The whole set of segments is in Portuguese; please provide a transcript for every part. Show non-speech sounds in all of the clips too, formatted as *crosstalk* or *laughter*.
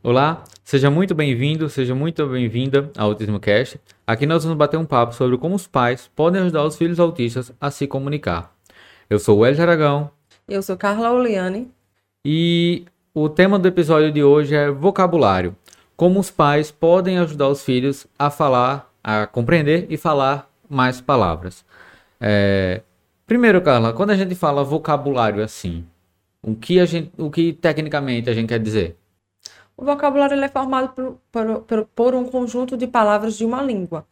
Olá, seja muito bem-vindo, seja muito bem-vinda ao Autismo Cast. Aqui nós vamos bater um papo sobre como os pais podem ajudar os filhos autistas a se comunicar. Eu sou o Hélio Aragão. Eu sou Carla Oliane. E o tema do episódio de hoje é vocabulário. Como os pais podem ajudar os filhos a falar, a compreender e falar mais palavras. É... Primeiro, Carla, quando a gente fala vocabulário assim, o que, a gente, o que tecnicamente a gente quer dizer? O vocabulário é formado por, por, por, um conjunto de palavras de uma língua.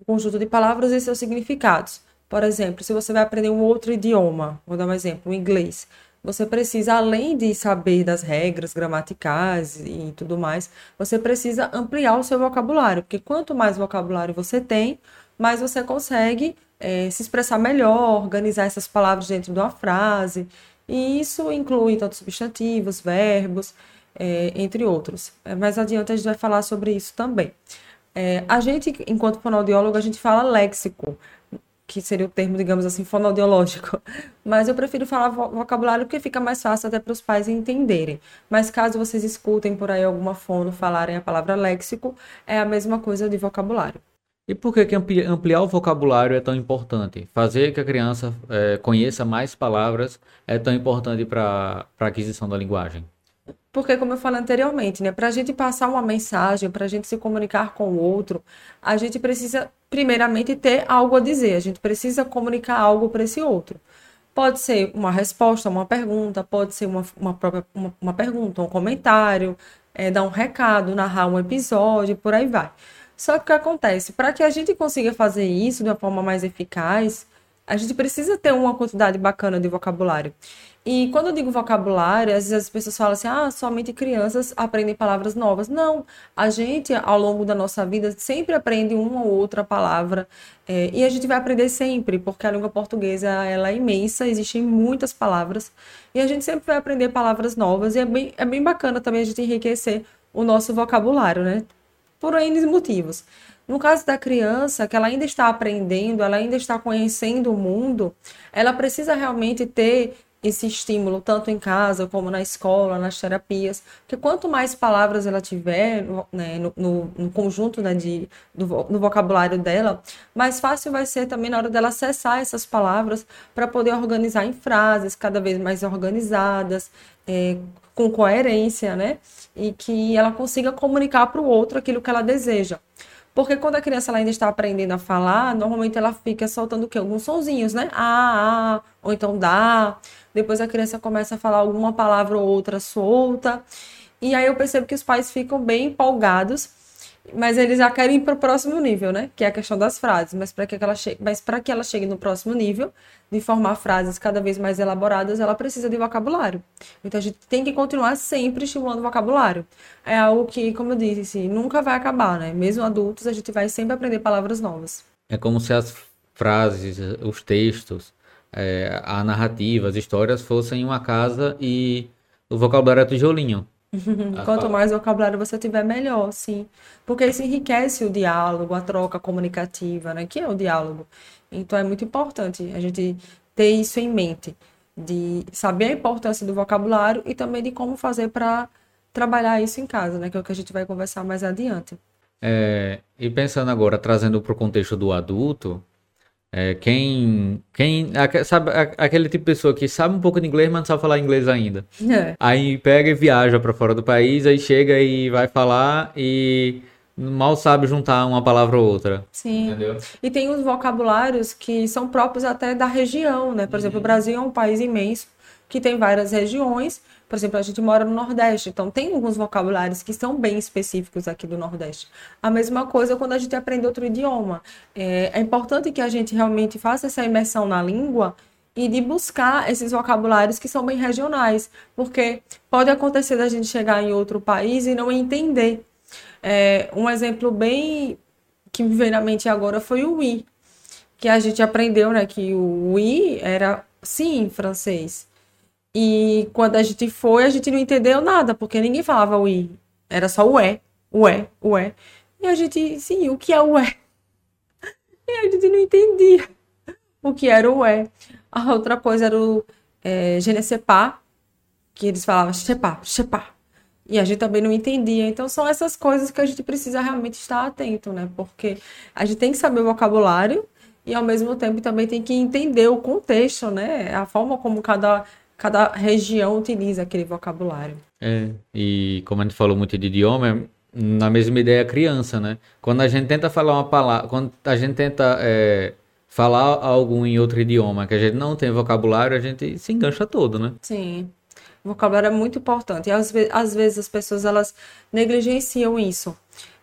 Um conjunto de palavras e seus significados. Por exemplo, se você vai aprender um outro idioma, vou dar um exemplo, o inglês, você precisa, além de saber das regras gramaticais e tudo mais, você precisa ampliar o seu vocabulário, porque quanto mais vocabulário você tem, mais você consegue é, se expressar melhor, organizar essas palavras dentro de uma frase. E isso inclui tanto substantivos, verbos, é, entre outros. É, mais adiante a gente vai falar sobre isso também. É, a gente, enquanto fonoaudiólogo, a gente fala léxico, que seria o termo, digamos assim, fonoaudiológico. *laughs* Mas eu prefiro falar vocabulário porque fica mais fácil até para os pais entenderem. Mas caso vocês escutem por aí alguma fono falarem a palavra léxico, é a mesma coisa de vocabulário. E por que, que ampliar o vocabulário é tão importante? Fazer que a criança é, conheça mais palavras é tão importante para a aquisição da linguagem? Porque, como eu falei anteriormente, né, para a gente passar uma mensagem, para a gente se comunicar com o outro, a gente precisa, primeiramente, ter algo a dizer, a gente precisa comunicar algo para esse outro. Pode ser uma resposta, uma pergunta, pode ser uma, uma própria uma, uma pergunta, um comentário, é, dar um recado, narrar um episódio, por aí vai. Só que o que acontece? Para que a gente consiga fazer isso de uma forma mais eficaz, a gente precisa ter uma quantidade bacana de vocabulário. E quando eu digo vocabulário, às vezes as pessoas falam assim: ah, somente crianças aprendem palavras novas. Não, a gente, ao longo da nossa vida, sempre aprende uma ou outra palavra. É, e a gente vai aprender sempre, porque a língua portuguesa ela é imensa, existem muitas palavras. E a gente sempre vai aprender palavras novas. E é bem, é bem bacana também a gente enriquecer o nosso vocabulário, né? Por N motivos. No caso da criança, que ela ainda está aprendendo, ela ainda está conhecendo o mundo, ela precisa realmente ter esse estímulo, tanto em casa como na escola, nas terapias, porque quanto mais palavras ela tiver né, no, no, no, conjunto né, de, do, no vocabulário dela, mais fácil vai ser também na hora dela acessar essas palavras para poder organizar em frases cada vez mais organizadas, é, com coerência, né? E que ela consiga comunicar para o outro aquilo que ela deseja. Porque quando a criança ela ainda está aprendendo a falar, normalmente ela fica soltando o quê? Alguns sonzinhos, né? Ah, ah, ou então dá. Depois a criança começa a falar alguma palavra ou outra solta. E aí eu percebo que os pais ficam bem empolgados, mas eles já querem ir para o próximo nível, né? Que é a questão das frases. Mas para que ela chegue, mas para que ela chegue no próximo nível, de formar frases cada vez mais elaboradas, ela precisa de vocabulário. Então a gente tem que continuar sempre estimulando o vocabulário. É algo que, como eu disse, nunca vai acabar, né? Mesmo adultos, a gente vai sempre aprender palavras novas. É como se as frases, os textos, é, a narrativa, as histórias fossem uma casa e o vocabulário é tijolinho. Quanto mais vocabulário você tiver, melhor, sim. Porque isso enriquece o diálogo, a troca comunicativa, né? Que é o diálogo. Então é muito importante a gente ter isso em mente, de saber a importância do vocabulário e também de como fazer para trabalhar isso em casa, né? Que é o que a gente vai conversar mais adiante. É, e pensando agora, trazendo para o contexto do adulto, é, quem, quem sabe aquele tipo de pessoa que sabe um pouco de inglês, mas não sabe falar inglês ainda. É. Aí pega e viaja para fora do país, aí chega e vai falar e mal sabe juntar uma palavra ou outra. Sim. Entendeu? E tem os vocabulários que são próprios até da região, né? Por uhum. exemplo, o Brasil é um país imenso que tem várias regiões. Por exemplo, a gente mora no Nordeste, então tem alguns vocabulários que são bem específicos aqui do Nordeste. A mesma coisa quando a gente aprende outro idioma. É, é importante que a gente realmente faça essa imersão na língua e de buscar esses vocabulários que são bem regionais, porque pode acontecer da gente chegar em outro país e não entender é, um exemplo bem que me veio na mente agora foi o oui, que a gente aprendeu, né, que o oui era sim em francês. E quando a gente foi, a gente não entendeu nada, porque ninguém falava oui, era só o é, o é, o é. E a gente, sim, o que é o é? *laughs* E a gente não entendia o que era o é. A outra coisa era o é, pas, que eles falavam, sais pas. E a gente também não entendia. Então, são essas coisas que a gente precisa realmente estar atento, né? Porque a gente tem que saber o vocabulário e, ao mesmo tempo, também tem que entender o contexto, né? A forma como cada, cada região utiliza aquele vocabulário. É, e como a gente falou muito de idioma, na mesma ideia a criança, né? Quando a gente tenta falar uma palavra, quando a gente tenta é, falar algo em outro idioma que a gente não tem vocabulário, a gente se engancha todo, né? Sim. O vocabulário é muito importante. E às, ve às vezes as pessoas elas negligenciam isso.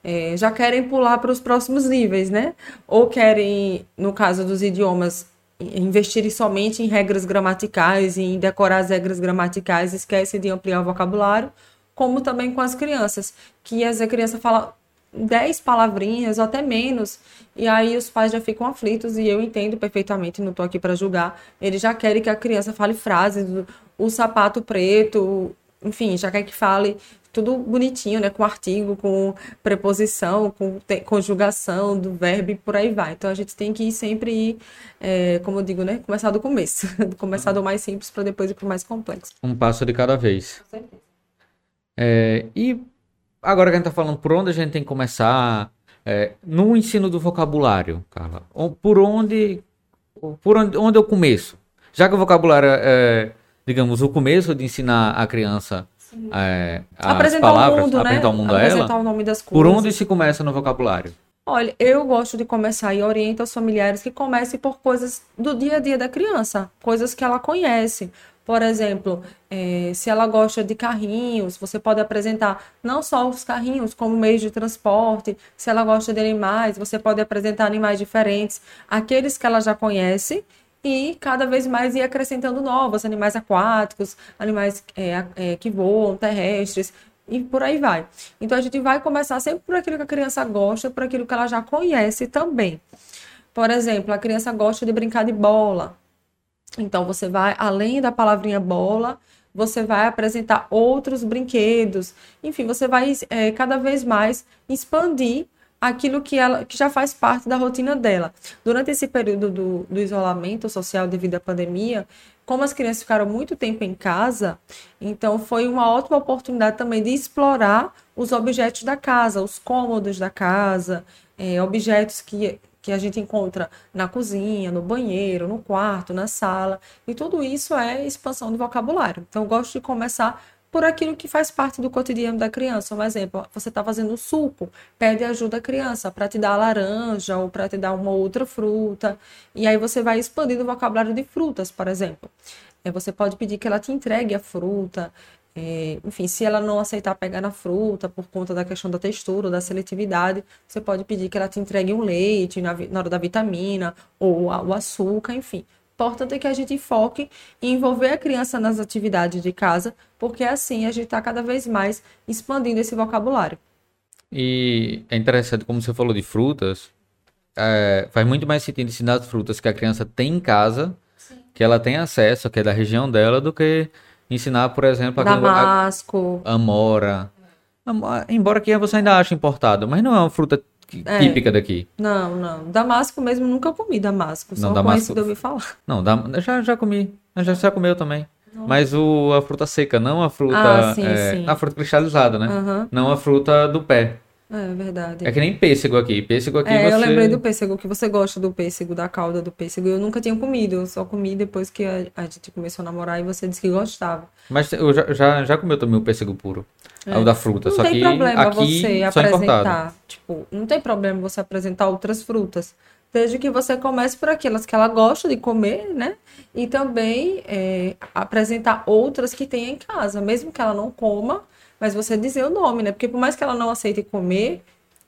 É, já querem pular para os próximos níveis, né? Ou querem, no caso dos idiomas, investir somente em regras gramaticais e em decorar as regras gramaticais, esquece de ampliar o vocabulário, como também com as crianças, que às vezes a criança fala 10 palavrinhas ou até menos, e aí os pais já ficam aflitos e eu entendo perfeitamente, não estou aqui para julgar. Eles já querem que a criança fale frases, o sapato preto, enfim, já quer que fale tudo bonitinho, né, com artigo, com preposição, com conjugação do verbo e por aí vai. Então a gente tem que ir sempre ir, é, como eu digo, né, começar do começo, *laughs* começar do mais simples para depois ir para o mais complexo. Um passo de cada vez. Com certeza. É, e agora que a gente está falando por onde a gente tem que começar, é, no ensino do vocabulário, Carla, por onde, por onde, onde eu começo? Já que o vocabulário é, é digamos, o começo de ensinar a criança é, apresentar palavras, o mundo, né? apresentar o mundo a ela, o nome das coisas. por onde se começa no vocabulário? Olha, eu gosto de começar e oriento os familiares que comecem por coisas do dia a dia da criança, coisas que ela conhece. Por exemplo, é, se ela gosta de carrinhos, você pode apresentar não só os carrinhos como meio de transporte. Se ela gosta de animais, você pode apresentar animais diferentes, aqueles que ela já conhece e cada vez mais ir acrescentando novos animais aquáticos, animais é, é, que voam, terrestres e por aí vai. Então a gente vai começar sempre por aquilo que a criança gosta, por aquilo que ela já conhece também. Por exemplo, a criança gosta de brincar de bola. Então você vai além da palavrinha bola, você vai apresentar outros brinquedos. Enfim, você vai é, cada vez mais expandir aquilo que ela que já faz parte da rotina dela. Durante esse período do, do isolamento social devido à pandemia, como as crianças ficaram muito tempo em casa, então foi uma ótima oportunidade também de explorar os objetos da casa, os cômodos da casa, é, objetos que, que a gente encontra na cozinha, no banheiro, no quarto, na sala, e tudo isso é expansão do vocabulário. Então, eu gosto de começar por aquilo que faz parte do cotidiano da criança. Um exemplo, você está fazendo suco, pede ajuda à criança para te dar laranja ou para te dar uma outra fruta. E aí você vai expandindo o vocabulário de frutas, por exemplo. É, você pode pedir que ela te entregue a fruta. É, enfim, se ela não aceitar pegar na fruta por conta da questão da textura ou da seletividade, você pode pedir que ela te entregue um leite na hora da vitamina ou o açúcar, enfim importante é que a gente foque em envolver a criança nas atividades de casa, porque assim a gente está cada vez mais expandindo esse vocabulário. E é interessante, como você falou de frutas, é, faz muito mais sentido ensinar as frutas que a criança tem em casa, Sim. que ela tem acesso, que é da região dela, do que ensinar, por exemplo, Damasco, a, amora. Embora que você ainda ache importado, mas não é uma fruta é. típica daqui. Não, não. Damasco mesmo nunca comi damasco. Só não, damasco... conhecido ouvir falar. *laughs* Não, já, já comi. Já, já comeu também. Não. Mas o, a fruta seca, não a fruta. Ah, sim, é, sim. A fruta cristalizada, né? Uhum. Não a fruta do pé. É verdade. É que nem pêssego aqui. Pêssego aqui é, você... eu lembrei do pêssego, que você gosta do pêssego, da calda do pêssego. Eu nunca tinha comido, eu só comi depois que a, a gente começou a namorar e você disse que gostava. Mas eu já, já, já comeu também o pêssego puro. É. O da fruta, não só que aqui Não tem problema você apresentar, tipo, não tem problema você apresentar outras frutas. Desde que você comece por aquelas que ela gosta de comer, né? E também é, apresentar outras que tem em casa, mesmo que ela não coma, mas você dizer o nome, né? Porque por mais que ela não aceite comer,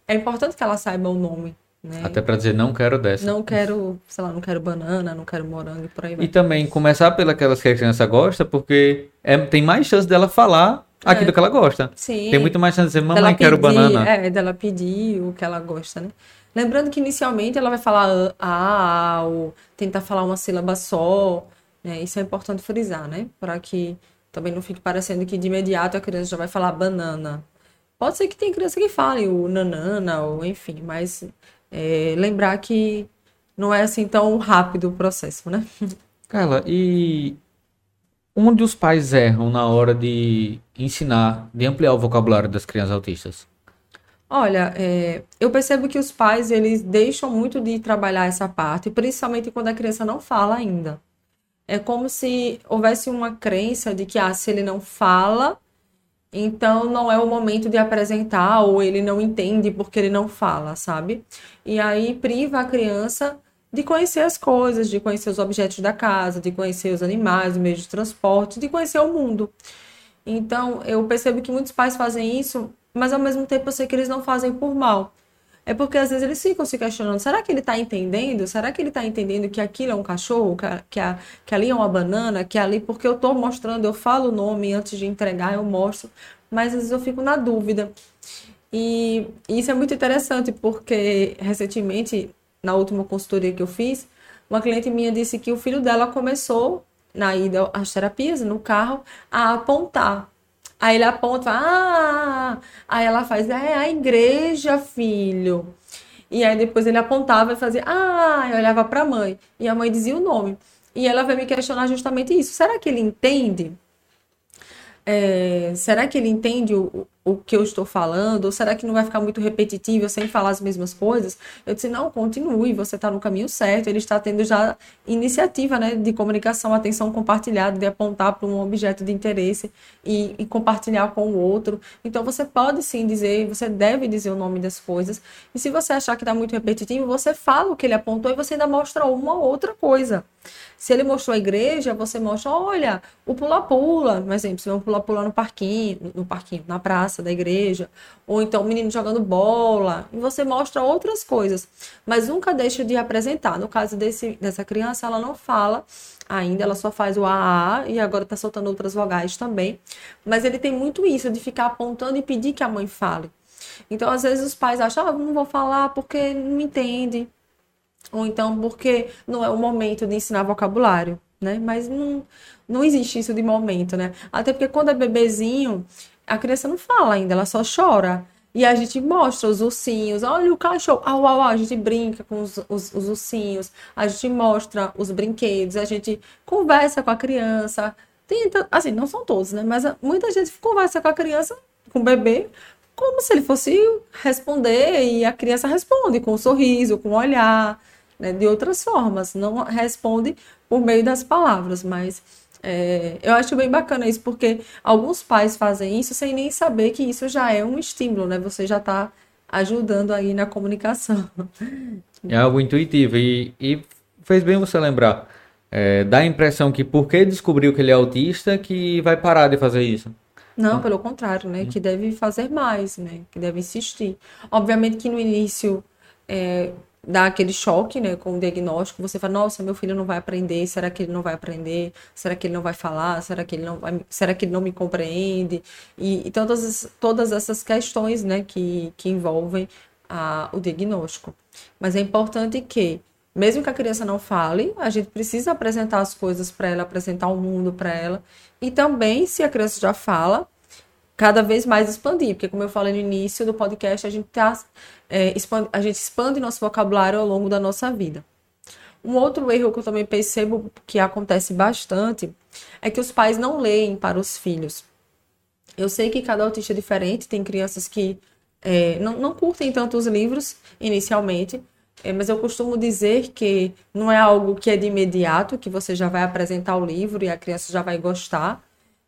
é importante que ela saiba o nome. Né? Até para dizer não quero dessa. Não quero, sei lá, não quero banana, não quero morango e por aí vai. E também começar pelas que a criança gosta, porque é, tem mais chance dela falar aquilo é. que ela gosta. Sim. Tem muito mais chance de dizer, mamãe, quero banana. É, dela pedir o que ela gosta, né? Lembrando que inicialmente ela vai falar a, a ou tentar falar uma sílaba só, né? Isso é importante frisar, né? Para que também não fique parecendo que de imediato a criança já vai falar banana. Pode ser que tem criança que fale o nanana, ou enfim, mas é, lembrar que não é assim tão rápido o processo, né? *laughs* Carla, e onde os pais erram na hora de ensinar, de ampliar o vocabulário das crianças autistas? Olha, é, eu percebo que os pais eles deixam muito de trabalhar essa parte, principalmente quando a criança não fala ainda. É como se houvesse uma crença de que ah, se ele não fala, então não é o momento de apresentar ou ele não entende porque ele não fala, sabe? E aí priva a criança de conhecer as coisas, de conhecer os objetos da casa, de conhecer os animais, os meios de transporte, de conhecer o mundo. Então, eu percebo que muitos pais fazem isso mas ao mesmo tempo eu sei que eles não fazem por mal. É porque às vezes eles ficam se questionando: será que ele está entendendo? Será que ele está entendendo que aquilo é um cachorro, que, a, que, a, que ali é uma banana, que ali, porque eu estou mostrando, eu falo o nome antes de entregar, eu mostro, mas às vezes eu fico na dúvida. E, e isso é muito interessante, porque recentemente, na última consultoria que eu fiz, uma cliente minha disse que o filho dela começou, na ida às terapias, no carro, a apontar Aí ele aponta, ah, aí ela faz, é a igreja, filho. E aí depois ele apontava e fazia, ah, eu olhava para a mãe. E a mãe dizia o nome. E ela veio me questionar justamente isso. Será que ele entende? É, será que ele entende o, o que eu estou falando? Ou será que não vai ficar muito repetitivo sem falar as mesmas coisas? Eu disse, não, continue, você está no caminho certo. Ele está tendo já iniciativa né, de comunicação, atenção compartilhada, de apontar para um objeto de interesse e, e, compartilhar com o outro. Então, você pode sim dizer, você deve dizer o nome das coisas. E se você achar que está muito repetitivo, você fala o que ele apontou e você ainda mostra uma outra coisa. Se ele mostrou a igreja, você mostra, olha, o pula-pula, por exemplo, se vão pula-pula no parquinho, no parquinho, na praça da igreja, ou então o menino jogando bola, e você mostra outras coisas, mas nunca deixa de apresentar. No caso desse, dessa criança, ela não fala ainda, ela só faz o AA e agora está soltando outras vogais também, mas ele tem muito isso de ficar apontando e pedir que a mãe fale. Então, às vezes os pais acham, ah, não vou falar porque não entende, ou então porque não é o momento de ensinar vocabulário, né? Mas não, não existe isso de momento, né? Até porque quando é bebezinho, a criança não fala ainda, ela só chora. E a gente mostra os ursinhos, olha o cachorro, au, au, au, a gente brinca com os, os, os ursinhos, a gente mostra os brinquedos, a gente conversa com a criança. Tenta, assim, não são todos, né? Mas muita gente conversa com a criança, com o bebê, como se ele fosse responder e a criança responde com um sorriso, com um olhar né, de outras formas, não responde por meio das palavras, mas é, eu acho bem bacana isso, porque alguns pais fazem isso sem nem saber que isso já é um estímulo, né? Você já está ajudando aí na comunicação. *laughs* É algo intuitivo e, e fez bem você lembrar. É, dá a impressão que porque descobriu que ele é autista que vai parar de fazer isso. Não, pelo contrário, né? Que deve fazer mais, né? Que deve insistir. Obviamente que no início é, dá aquele choque, né, com o diagnóstico, você fala, nossa, meu filho não vai aprender, será que ele não vai aprender? Será que ele não vai falar? Será que ele não vai, será que ele não me compreende? E, e todas, todas essas questões, né, que, que envolvem a, o diagnóstico. Mas é importante que, mesmo que a criança não fale, a gente precisa apresentar as coisas para ela, apresentar o mundo para ela. E também, se a criança já fala, cada vez mais expandir, porque como eu falei no início do podcast, a gente, tá, é, expande, a gente expande nosso vocabulário ao longo da nossa vida. Um outro erro que eu também percebo que acontece bastante é que os pais não leem para os filhos. Eu sei que cada autista é diferente, tem crianças que é, não, não curtem tanto os livros inicialmente, é, mas eu costumo dizer que não é algo que é de imediato, que você já vai apresentar o livro e a criança já vai gostar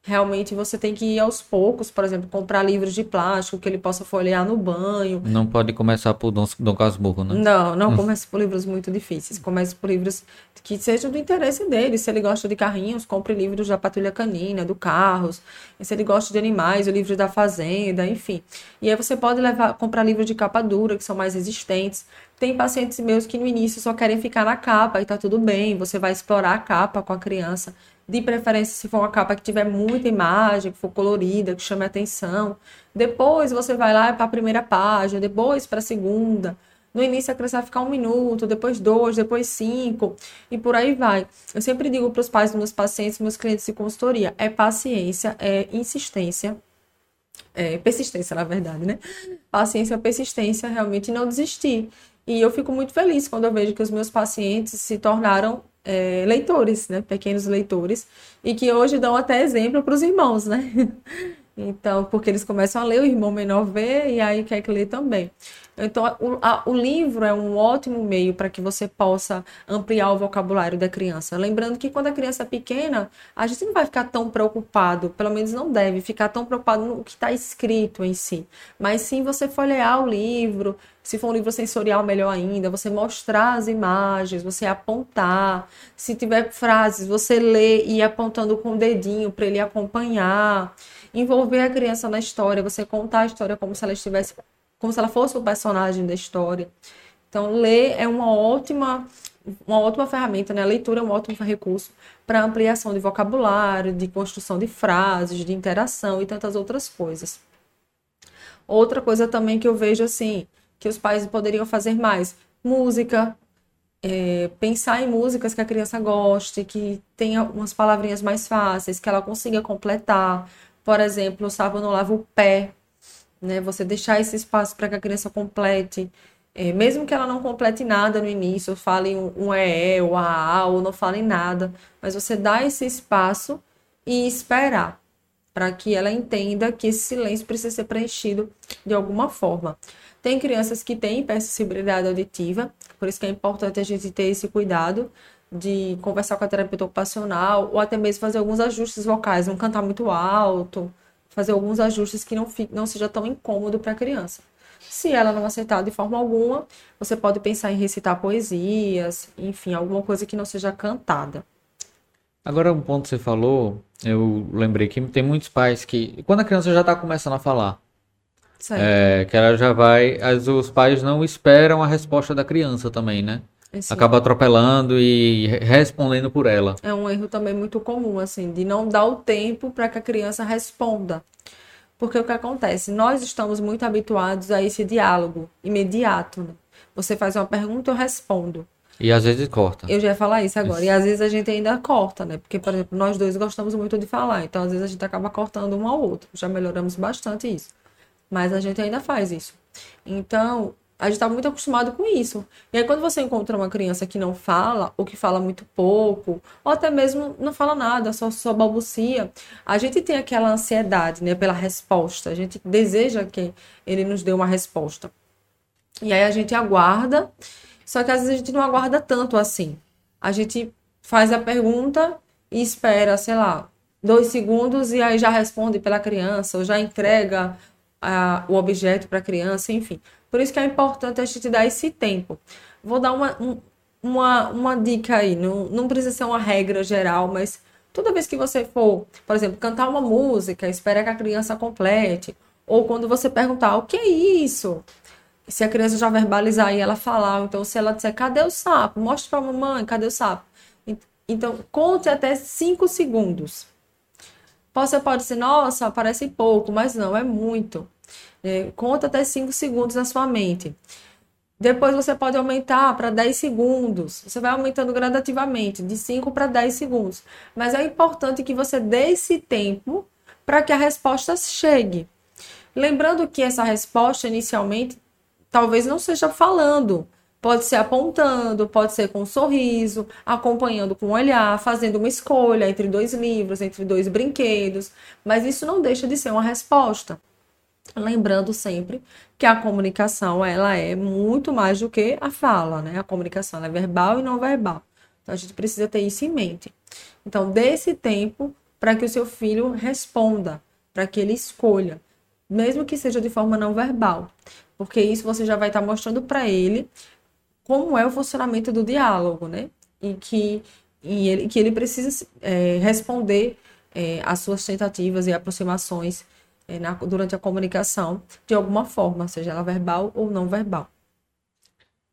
realmente você tem que ir aos poucos, por exemplo, comprar livros de plástico que ele possa folhear no banho. Não pode começar por Dom, Dom Casmurro, né? Não, não *laughs* comece por livros muito difíceis. Comece por livros que sejam do interesse dele. Se ele gosta de carrinhos, compre livros da Patrulha Canina, do Carros. E se ele gosta de animais, o livro da Fazenda, enfim. E aí você pode levar, comprar livros de capa dura, que são mais resistentes. Tem pacientes meus que no início só querem ficar na capa e tá tudo bem. Você vai explorar a capa com a criança de preferência se for uma capa que tiver muita imagem, que for colorida, que chame atenção. Depois você vai lá para a primeira página, depois para a segunda. No início a criança vai ficar um minuto, depois dois, depois cinco, e por aí vai. Eu sempre digo para os pais dos meus pacientes, meus clientes de consultoria, é paciência, é insistência, é persistência, na verdade, né? Paciência, persistência, realmente não desistir. E eu fico muito feliz quando eu vejo que os meus pacientes se tornaram é, leitores, né? Pequenos leitores, e que hoje dão até exemplo para os irmãos, né? *laughs* Então, porque eles começam a ler, o irmão menor vê e aí quer que lê também. Então, o, a, o livro é um ótimo meio para que você possa ampliar o vocabulário da criança. Lembrando que quando a criança é pequena, a gente não vai ficar tão preocupado, pelo menos não deve ficar tão preocupado no que está escrito em si. Mas sim você folhear o livro, se for um livro sensorial, melhor ainda, você mostrar as imagens, você apontar. Se tiver frases, você ler e ir apontando com o dedinho para ele acompanhar. Envolver a criança na história, você contar a história como se ela estivesse como se ela fosse o personagem da história. Então, ler é uma ótima, uma ótima ferramenta, né? A leitura é um ótimo recurso para ampliação de vocabulário, de construção de frases, de interação e tantas outras coisas. Outra coisa também que eu vejo assim, que os pais poderiam fazer mais, música, é, pensar em músicas que a criança goste, que tenha umas palavrinhas mais fáceis, que ela consiga completar. Por exemplo, o sábado não lava o pé, né? Você deixar esse espaço para que a criança complete, é, mesmo que ela não complete nada no início, fale um, um EE ou AA, ou não fale nada, mas você dá esse espaço e esperar para que ela entenda que esse silêncio precisa ser preenchido de alguma forma. Tem crianças que têm hipersensibilidade auditiva, por isso que é importante a gente ter esse cuidado de conversar com a terapeuta ocupacional ou até mesmo fazer alguns ajustes vocais, não cantar muito alto, fazer alguns ajustes que não, fique, não seja tão incômodo para a criança. Se ela não aceitar de forma alguma, você pode pensar em recitar poesias, enfim, alguma coisa que não seja cantada. Agora, um ponto que você falou, eu lembrei que tem muitos pais que, quando a criança já está começando a falar, é, que ela já vai, as, os pais não esperam a resposta da criança também, né? Esse acaba atropelando e respondendo por ela. É um erro também muito comum, assim, de não dar o tempo para que a criança responda. Porque o que acontece? Nós estamos muito habituados a esse diálogo imediato. Né? Você faz uma pergunta, eu respondo. E às vezes corta. Eu já ia falar isso agora. Isso. E às vezes a gente ainda corta, né? Porque, por exemplo, nós dois gostamos muito de falar. Então, às vezes a gente acaba cortando um ao outro. Já melhoramos bastante isso. Mas a gente ainda faz isso. Então, a gente está muito acostumado com isso. E aí, quando você encontra uma criança que não fala, ou que fala muito pouco, ou até mesmo não fala nada, só, só balbucia, a gente tem aquela ansiedade né, pela resposta. A gente deseja que ele nos dê uma resposta. E aí a gente aguarda, só que às vezes a gente não aguarda tanto assim. A gente faz a pergunta e espera, sei lá, dois segundos e aí já responde pela criança, ou já entrega a, o objeto para a criança, enfim. Por isso que é importante a gente dar esse tempo. Vou dar uma, um, uma, uma dica aí, não, não precisa ser uma regra geral, mas toda vez que você for, por exemplo, cantar uma música, espera que a criança complete, ou quando você perguntar o que é isso, se a criança já verbalizar e ela falar, então se ela disser cadê o sapo, mostre para a mamãe cadê o sapo. Então conte até 5 segundos. Você pode ser, nossa, parece pouco, mas não, é muito. É, conta até 5 segundos na sua mente. Depois você pode aumentar para 10 segundos. Você vai aumentando gradativamente, de 5 para 10 segundos. Mas é importante que você dê esse tempo para que a resposta chegue. Lembrando que essa resposta, inicialmente, talvez não seja falando. Pode ser apontando, pode ser com um sorriso, acompanhando com um olhar, fazendo uma escolha entre dois livros, entre dois brinquedos. Mas isso não deixa de ser uma resposta. Lembrando sempre que a comunicação ela é muito mais do que a fala, né? A comunicação é verbal e não verbal. Então a gente precisa ter isso em mente. Então, dê esse tempo para que o seu filho responda, para que ele escolha, mesmo que seja de forma não verbal, porque isso você já vai estar tá mostrando para ele como é o funcionamento do diálogo, né? E que, e ele, que ele precisa é, responder é, às suas tentativas e aproximações na, durante a comunicação de alguma forma, seja ela verbal ou não verbal.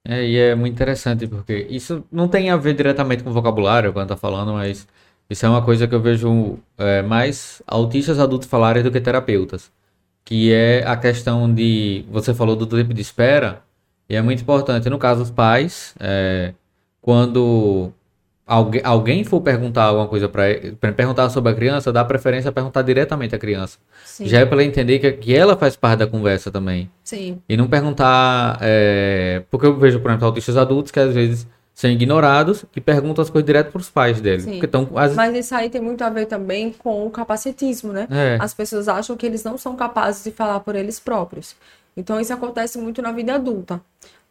É, e é muito interessante porque isso não tem a ver diretamente com vocabulário, quando tá falando, mas isso é uma coisa que eu vejo é, mais autistas adultos falarem do que terapeutas. Que é a questão de. Você falou do tempo de espera, e é muito importante. No caso, os pais, é, quando alguém, alguém for perguntar alguma coisa para perguntar sobre a criança, dá preferência a perguntar diretamente à criança. Sim. Já é para ela entender que, que ela faz parte da conversa também. Sim. E não perguntar. É, porque eu vejo, por exemplo, autistas adultos que às vezes são ignorados e perguntam as coisas direto para os pais dele. Sim. Tão, as... Mas isso aí tem muito a ver também com o capacitismo, né? É. As pessoas acham que eles não são capazes de falar por eles próprios. Então isso acontece muito na vida adulta.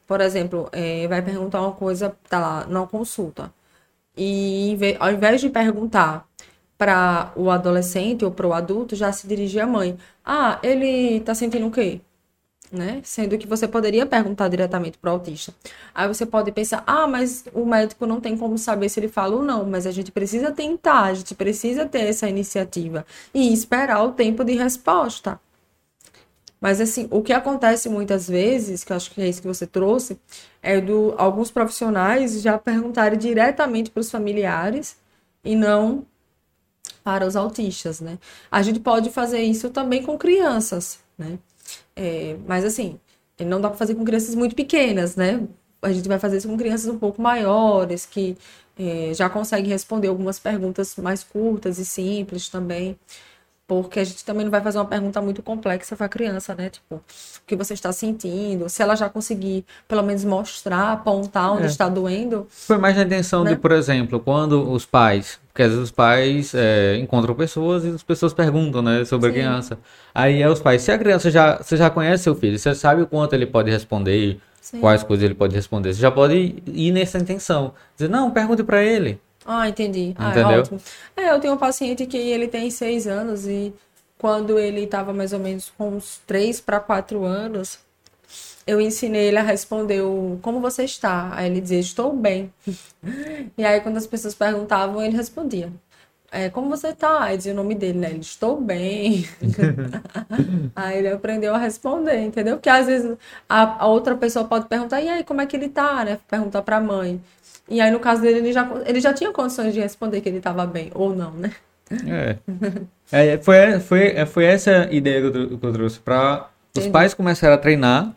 Por exemplo, é, vai perguntar uma coisa, tá lá, na consulta. E ao invés de perguntar para o adolescente ou para o adulto, já se dirigir à mãe. Ah, ele tá sentindo o quê? né? Sendo que você poderia perguntar diretamente para o autista. Aí você pode pensar, ah, mas o médico não tem como saber se ele fala ou não, mas a gente precisa tentar, a gente precisa ter essa iniciativa e esperar o tempo de resposta. Mas assim, o que acontece muitas vezes, que eu acho que é isso que você trouxe, é do alguns profissionais já perguntarem diretamente para os familiares e não para os autistas, né? A gente pode fazer isso também com crianças, né? É, mas assim, não dá para fazer com crianças muito pequenas, né? A gente vai fazer isso com crianças um pouco maiores, que é, já conseguem responder algumas perguntas mais curtas e simples também. Porque a gente também não vai fazer uma pergunta muito complexa para a criança, né? Tipo, o que você está sentindo? Se ela já conseguir, pelo menos, mostrar, apontar onde é. está doendo. Foi mais a intenção né? de, por exemplo, quando os pais porque às vezes os pais é, encontram pessoas e as pessoas perguntam, né, sobre Sim. a criança. Aí é os pais, se a criança já, você já conhece seu filho, você sabe o quanto ele pode responder, Sim. quais coisas ele pode responder, você já pode ir nessa intenção. Dizer, não, pergunte para ele. Ah, entendi. Ah, é Entendeu? É, é, eu tenho um paciente que ele tem seis anos e quando ele estava mais ou menos com uns três para quatro anos, eu ensinei ele a responder o como você está. Aí ele dizia, estou bem. *laughs* e aí, quando as pessoas perguntavam, ele respondia. É, como você está? Aí dizia o nome dele, né? Ele, estou bem. *laughs* aí ele aprendeu a responder, entendeu? Porque às vezes a, a, outra pessoa pode perguntar, e aí, como é que ele tá, né? Perguntar para a mãe. E aí, no caso dele, ele já, ele já tinha condições de responder que ele estava bem, ou não, né? É. é foi, foi, foi essa ideia que eu, que eu trouxe para os pais começarem a treinar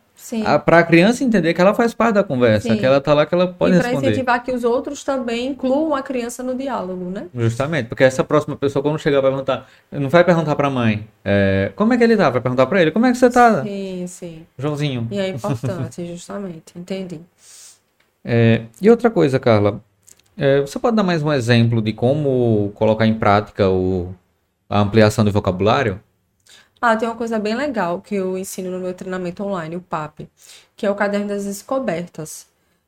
para a criança entender que ela faz parte da conversa, Sim. que ela tá lá, que ela pode e responder. E para incentivar que os outros também incluam a criança no diálogo, né? Justamente, porque essa próxima pessoa, quando chegar, vai perguntar, não vai perguntar para a mãe, é, como é que ele tá? Vai perguntar para ele, como é que você tá? Sim, sim. Joãozinho. E é importante, *laughs* justamente, entendi. É, e outra coisa, Carla, é, você pode dar mais um exemplo de como colocar em prática o, a ampliação do vocabulário? Ah, tem uma coisa bem legal que eu ensino no meu treinamento online, o PAP, que é o Caderno das Descobertas.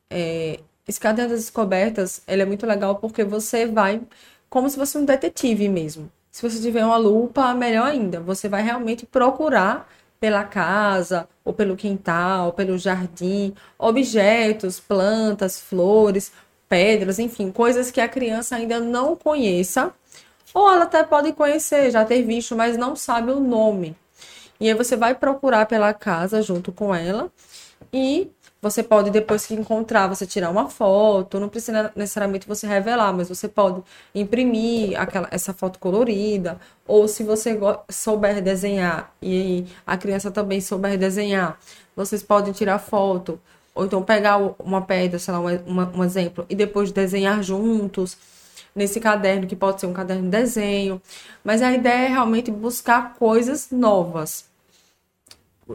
É, esse Caderno das Descobertas, ele é muito legal porque você vai como se fosse um detetive mesmo. Se você tiver uma lupa, melhor ainda. Você vai realmente procurar pela casa, ou pelo quintal, pelo jardim, objetos, plantas, flores, pedras, enfim, coisas que a criança ainda não conheça ou ela até pode conhecer, já ter visto, mas não sabe o nome. E aí você vai procurar pela casa junto com ela e você pode, depois que encontrar, você tirar uma foto, não precisa necessariamente você revelar, mas você pode imprimir aquela, essa foto colorida, ou se você souber desenhar e a criança também souber desenhar, vocês podem tirar foto, ou então pegar uma pedra, sei lá, um, um exemplo, e depois desenhar juntos nesse caderno, que pode ser um caderno de desenho, mas a ideia é realmente buscar coisas novas,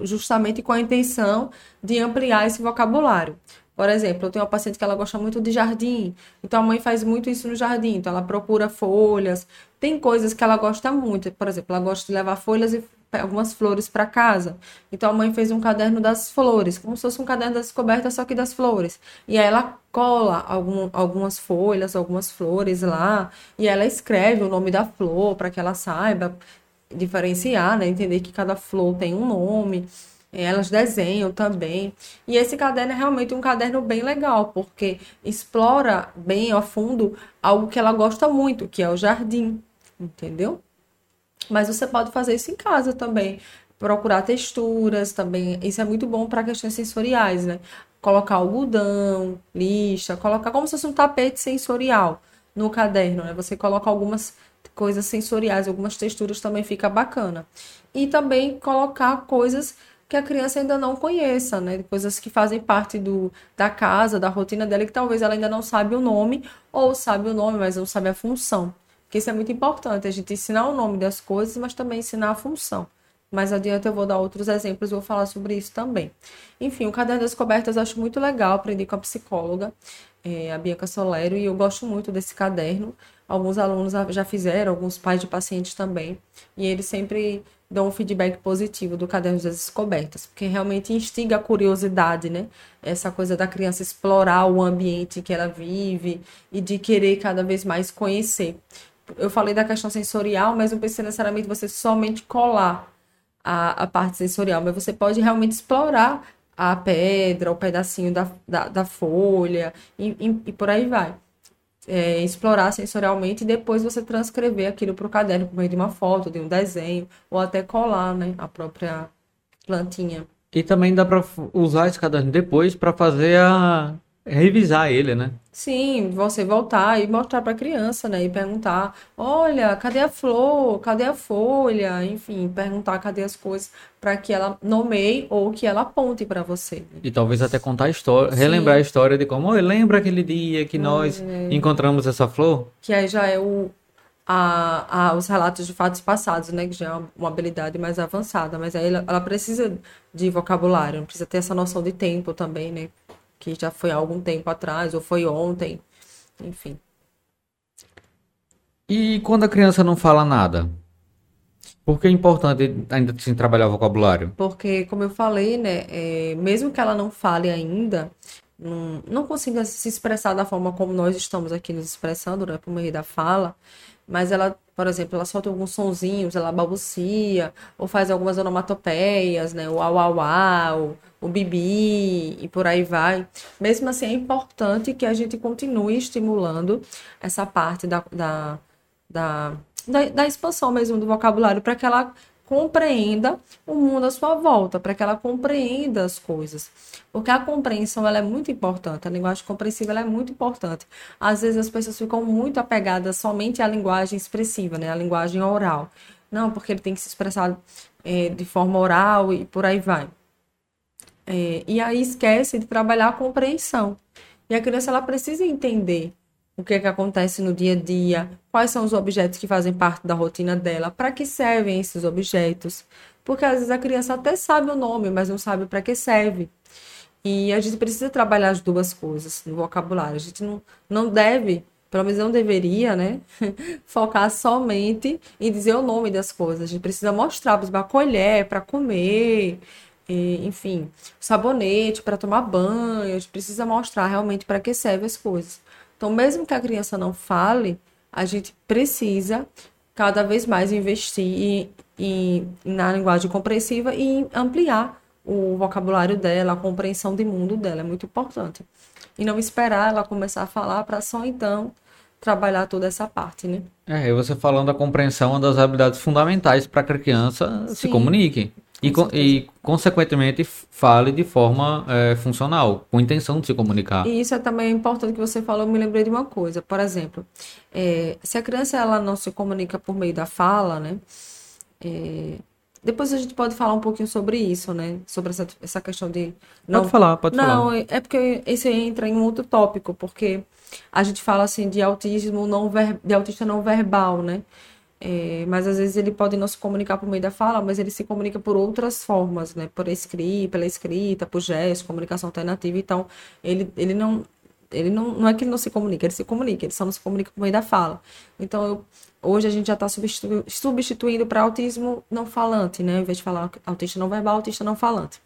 justamente com a intenção de ampliar esse vocabulário. Por exemplo, eu tenho uma paciente que ela gosta muito de jardim, então a mãe faz muito isso no jardim, então ela procura folhas, tem coisas que ela gosta muito, por exemplo, ela gosta de levar folhas e algumas flores para casa. Então a mãe fez um caderno das flores, como se fosse um caderno das descobertas, só que das flores. E aí ela cola algum, algumas folhas, algumas flores lá, e ela escreve o nome da flor para que ela saiba diferenciar, né? Entender que cada flor tem um nome. Elas desenham também. E esse caderno é realmente um caderno bem legal, porque explora bem a fundo algo que ela gosta muito, que é o jardim. Entendeu? Mas você pode fazer isso em casa também. Procurar texturas também. Isso é muito bom para questões sensoriais, né? Colocar algodão, lixa, colocar como se fosse um tapete sensorial no caderno, né? Você coloca algumas coisas sensoriais, algumas texturas também fica bacana. E também colocar coisas que a criança ainda não conheça, né? Coisas que fazem parte do, da casa, da rotina dela, que talvez ela ainda não sabe o nome, ou sabe o nome, mas não sabe a função. Porque isso é muito importante, a gente ensinar o nome das coisas, mas também ensinar a função. Mais adiante eu vou dar outros exemplos e vou falar sobre isso também. Enfim, o Caderno das Descobertas eu acho muito legal, aprendi com a psicóloga, é, a Bianca Solero, e eu gosto muito desse caderno. Alguns alunos já fizeram, alguns pais de pacientes também, e eles sempre dão um feedback positivo do Caderno das Descobertas, porque realmente instiga a curiosidade, né? Essa coisa da criança explorar o ambiente que ela vive e de querer cada vez mais conhecer. Eu falei da questão sensorial, mas não precisa necessariamente você somente colar a, a parte sensorial, mas você pode realmente explorar a pedra, o pedacinho da, da, da folha e, e, e, por aí vai. É, explorar sensorialmente e depois você transcrever aquilo para o caderno por meio de uma foto, de um desenho, ou até colar né, a própria plantinha. E também dá para usar esse caderno depois para fazer a revisar ele, né? Sim, você voltar e mostrar para a criança, né? E perguntar: olha, cadê a flor? Cadê a folha? Enfim, perguntar cadê as coisas para que ela nomeie ou que ela aponte para você. Né? E talvez até contar a história, Sim. relembrar a história de como, lembra aquele dia que nós é... encontramos essa flor? Que aí já é o, a, a, os relatos de fatos passados, né? Que já é uma habilidade mais avançada. Mas aí ela, ela precisa de vocabulário, precisa ter essa noção de tempo também, né? Que já foi há algum tempo atrás, ou foi ontem, enfim. E quando a criança não fala nada? Por que é importante ainda assim, trabalhar o vocabulário? Porque, como eu falei, né, é, mesmo que ela não fale ainda, não, não consiga se expressar da forma como nós estamos aqui nos expressando, né, por meio da fala, mas ela, por exemplo, ela solta alguns sonzinhos, ela balbucia, ou faz algumas onomatopeias, né, o au au au, o bibi e por aí vai. Mesmo assim, é importante que a gente continue estimulando essa parte da, da, da, da, da expansão mesmo do vocabulário para que ela compreenda o mundo à sua volta, para que ela compreenda as coisas. Porque a compreensão ela é muito importante, a linguagem compreensiva é muito importante. Às vezes as pessoas ficam muito apegadas somente à linguagem expressiva, né? à linguagem oral. Não, porque ele tem que se expressar é, de forma oral e por aí vai. É, e aí esquece de trabalhar a compreensão. E a criança ela precisa entender o que, é que acontece no dia a dia, quais são os objetos que fazem parte da rotina dela, para que servem esses objetos. Porque às vezes a criança até sabe o nome, mas não sabe para que serve. E a gente precisa trabalhar as duas coisas no vocabulário. A gente não, não deve, pelo menos não deveria, né? *laughs* Focar somente em dizer o nome das coisas. A gente precisa mostrar, para colher, para comer, e, enfim, sabonete para tomar banho, a gente precisa mostrar realmente para que servem as coisas. Então, mesmo que a criança não fale, a gente precisa cada vez mais investir em, em, na linguagem compreensiva e ampliar o vocabulário dela, a compreensão de mundo dela, é muito importante. E não esperar ela começar a falar para só então trabalhar toda essa parte, né? É, e você falando da compreensão, uma das habilidades fundamentais para que a criança Sim. se comunique. E, e, consequentemente, fale de forma é, funcional, com intenção de se comunicar. E isso é também importante que você falou, eu me lembrei de uma coisa. Por exemplo, é, se a criança ela não se comunica por meio da fala, né? É, depois a gente pode falar um pouquinho sobre isso, né? Sobre essa, essa questão de. Não, pode falar, pode não, falar. Não, é porque esse entra em um outro tópico, porque a gente fala assim de autismo não ver, de autista não verbal, né? É, mas às vezes ele pode não se comunicar por meio da fala, mas ele se comunica por outras formas, né? Por escrita, pela escrita, por gesto, comunicação alternativa. Então, ele, ele não. Ele não, não é que ele não se comunica, ele se comunica, ele só não se comunica por meio da fala. Então, eu, hoje a gente já está substitu, substituindo para autismo não falante, né? Ao invés de falar autista não verbal, autista não falante.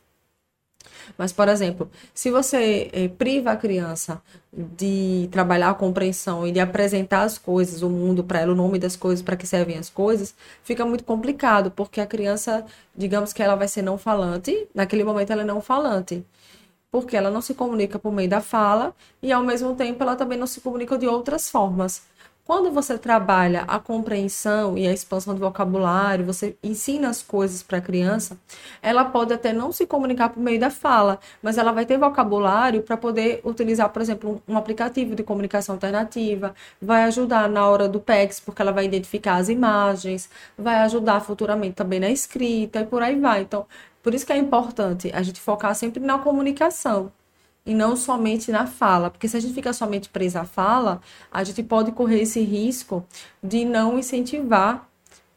Mas, por exemplo, se você eh, priva a criança de trabalhar a compreensão e de apresentar as coisas, o mundo para ela, o nome das coisas, para que servem as coisas, fica muito complicado, porque a criança, digamos que ela vai ser não falante, naquele momento ela é não falante porque ela não se comunica por meio da fala e ao mesmo tempo ela também não se comunica de outras formas. Quando você trabalha a compreensão e a expansão do vocabulário, você ensina as coisas para a criança, ela pode até não se comunicar por meio da fala, mas ela vai ter vocabulário para poder utilizar, por exemplo, um aplicativo de comunicação alternativa, vai ajudar na hora do PEX, porque ela vai identificar as imagens, vai ajudar futuramente também na escrita e por aí vai. Então, por isso que é importante a gente focar sempre na comunicação e não somente na fala, porque se a gente fica somente presa à fala, a gente pode correr esse risco de não incentivar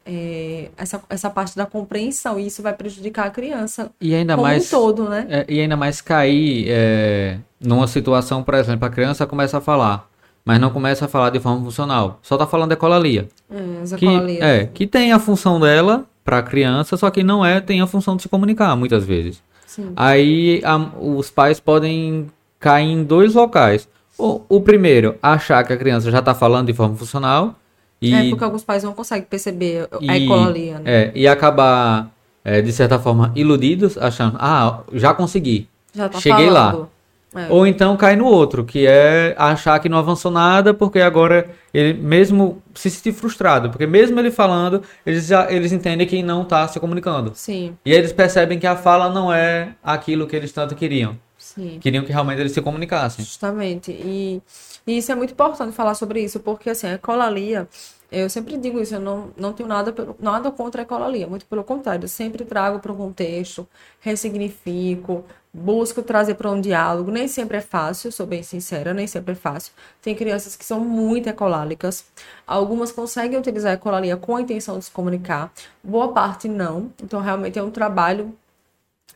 é, essa, essa parte da compreensão, e isso vai prejudicar a criança e ainda como mais, um todo, né? É, e ainda mais cair é, numa situação, por exemplo, a criança começa a falar, mas não começa a falar de forma funcional, só tá falando ecolalia. É, que, é, que tem a função dela para a criança, só que não é, tem a função de se comunicar, muitas vezes. Sim. Aí a, os pais podem cair em dois locais. O, o primeiro, achar que a criança já está falando de forma funcional, e, é porque alguns pais não conseguem perceber a ecolalia. Né? É, e acabar, é, de certa forma, iludidos, achando, ah, já consegui. Já tá Cheguei falando. lá. É. Ou então cai no outro, que é achar que não avançou nada, porque agora ele mesmo se sentir frustrado, porque mesmo ele falando, eles, já, eles entendem que não está se comunicando. Sim. E eles percebem que a fala não é aquilo que eles tanto queriam. Sim. Queriam que realmente eles se comunicassem. Justamente. E, e isso é muito importante falar sobre isso, porque assim, a ecolalia, eu sempre digo isso, eu não, não tenho nada, nada contra a ecolalia, muito pelo contrário, eu sempre trago para o contexto, ressignifico, busco trazer para um diálogo. Nem sempre é fácil, sou bem sincera, nem sempre é fácil. Tem crianças que são muito ecolálicas, algumas conseguem utilizar a ecolalia com a intenção de se comunicar, boa parte não. Então, realmente é um trabalho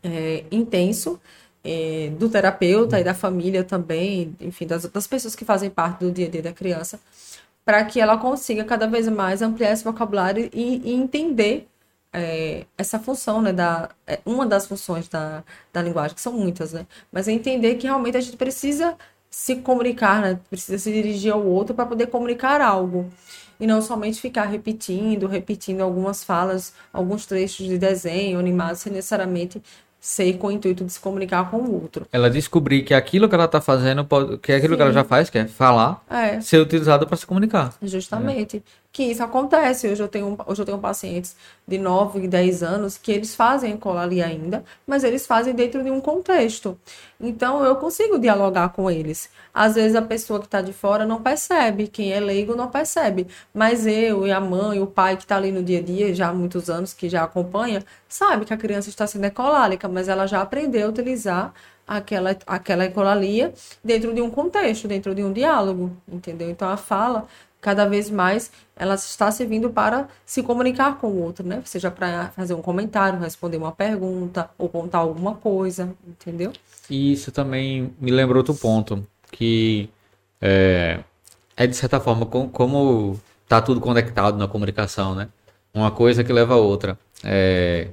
é, intenso é, do terapeuta e da família também, enfim, das, das pessoas que fazem parte do dia a dia da criança, para que ela consiga cada vez mais ampliar esse vocabulário e, e entender é, essa função, né, da, é, uma das funções da, da linguagem, que são muitas, né, mas é entender que realmente a gente precisa se comunicar, né, precisa se dirigir ao outro para poder comunicar algo. E não somente ficar repetindo, repetindo algumas falas, alguns trechos de desenho animado, sem necessariamente ser com o intuito de se comunicar com o outro. Ela descobrir que aquilo que ela está fazendo, que é aquilo Sim. que ela já faz, que é falar, é. ser utilizado para se comunicar. Justamente. É que isso acontece. Hoje eu tenho, hoje eu tenho pacientes de 9 e 10 anos que eles fazem ecolalia ainda, mas eles fazem dentro de um contexto. Então eu consigo dialogar com eles. Às vezes a pessoa que está de fora não percebe, quem é leigo não percebe, mas eu e a mãe, o pai que está ali no dia a dia, já há muitos anos que já acompanha, sabe que a criança está sendo ecolálica, mas ela já aprendeu a utilizar aquela, aquela ecolalia dentro de um contexto, dentro de um diálogo, entendeu? Então a fala cada vez mais ela está servindo para se comunicar com o outro, né? Seja para fazer um comentário, responder uma pergunta ou contar alguma coisa, entendeu? E isso também me lembra outro ponto, que é, é de certa forma como, como tá tudo conectado na comunicação, né? Uma coisa que leva a outra. É,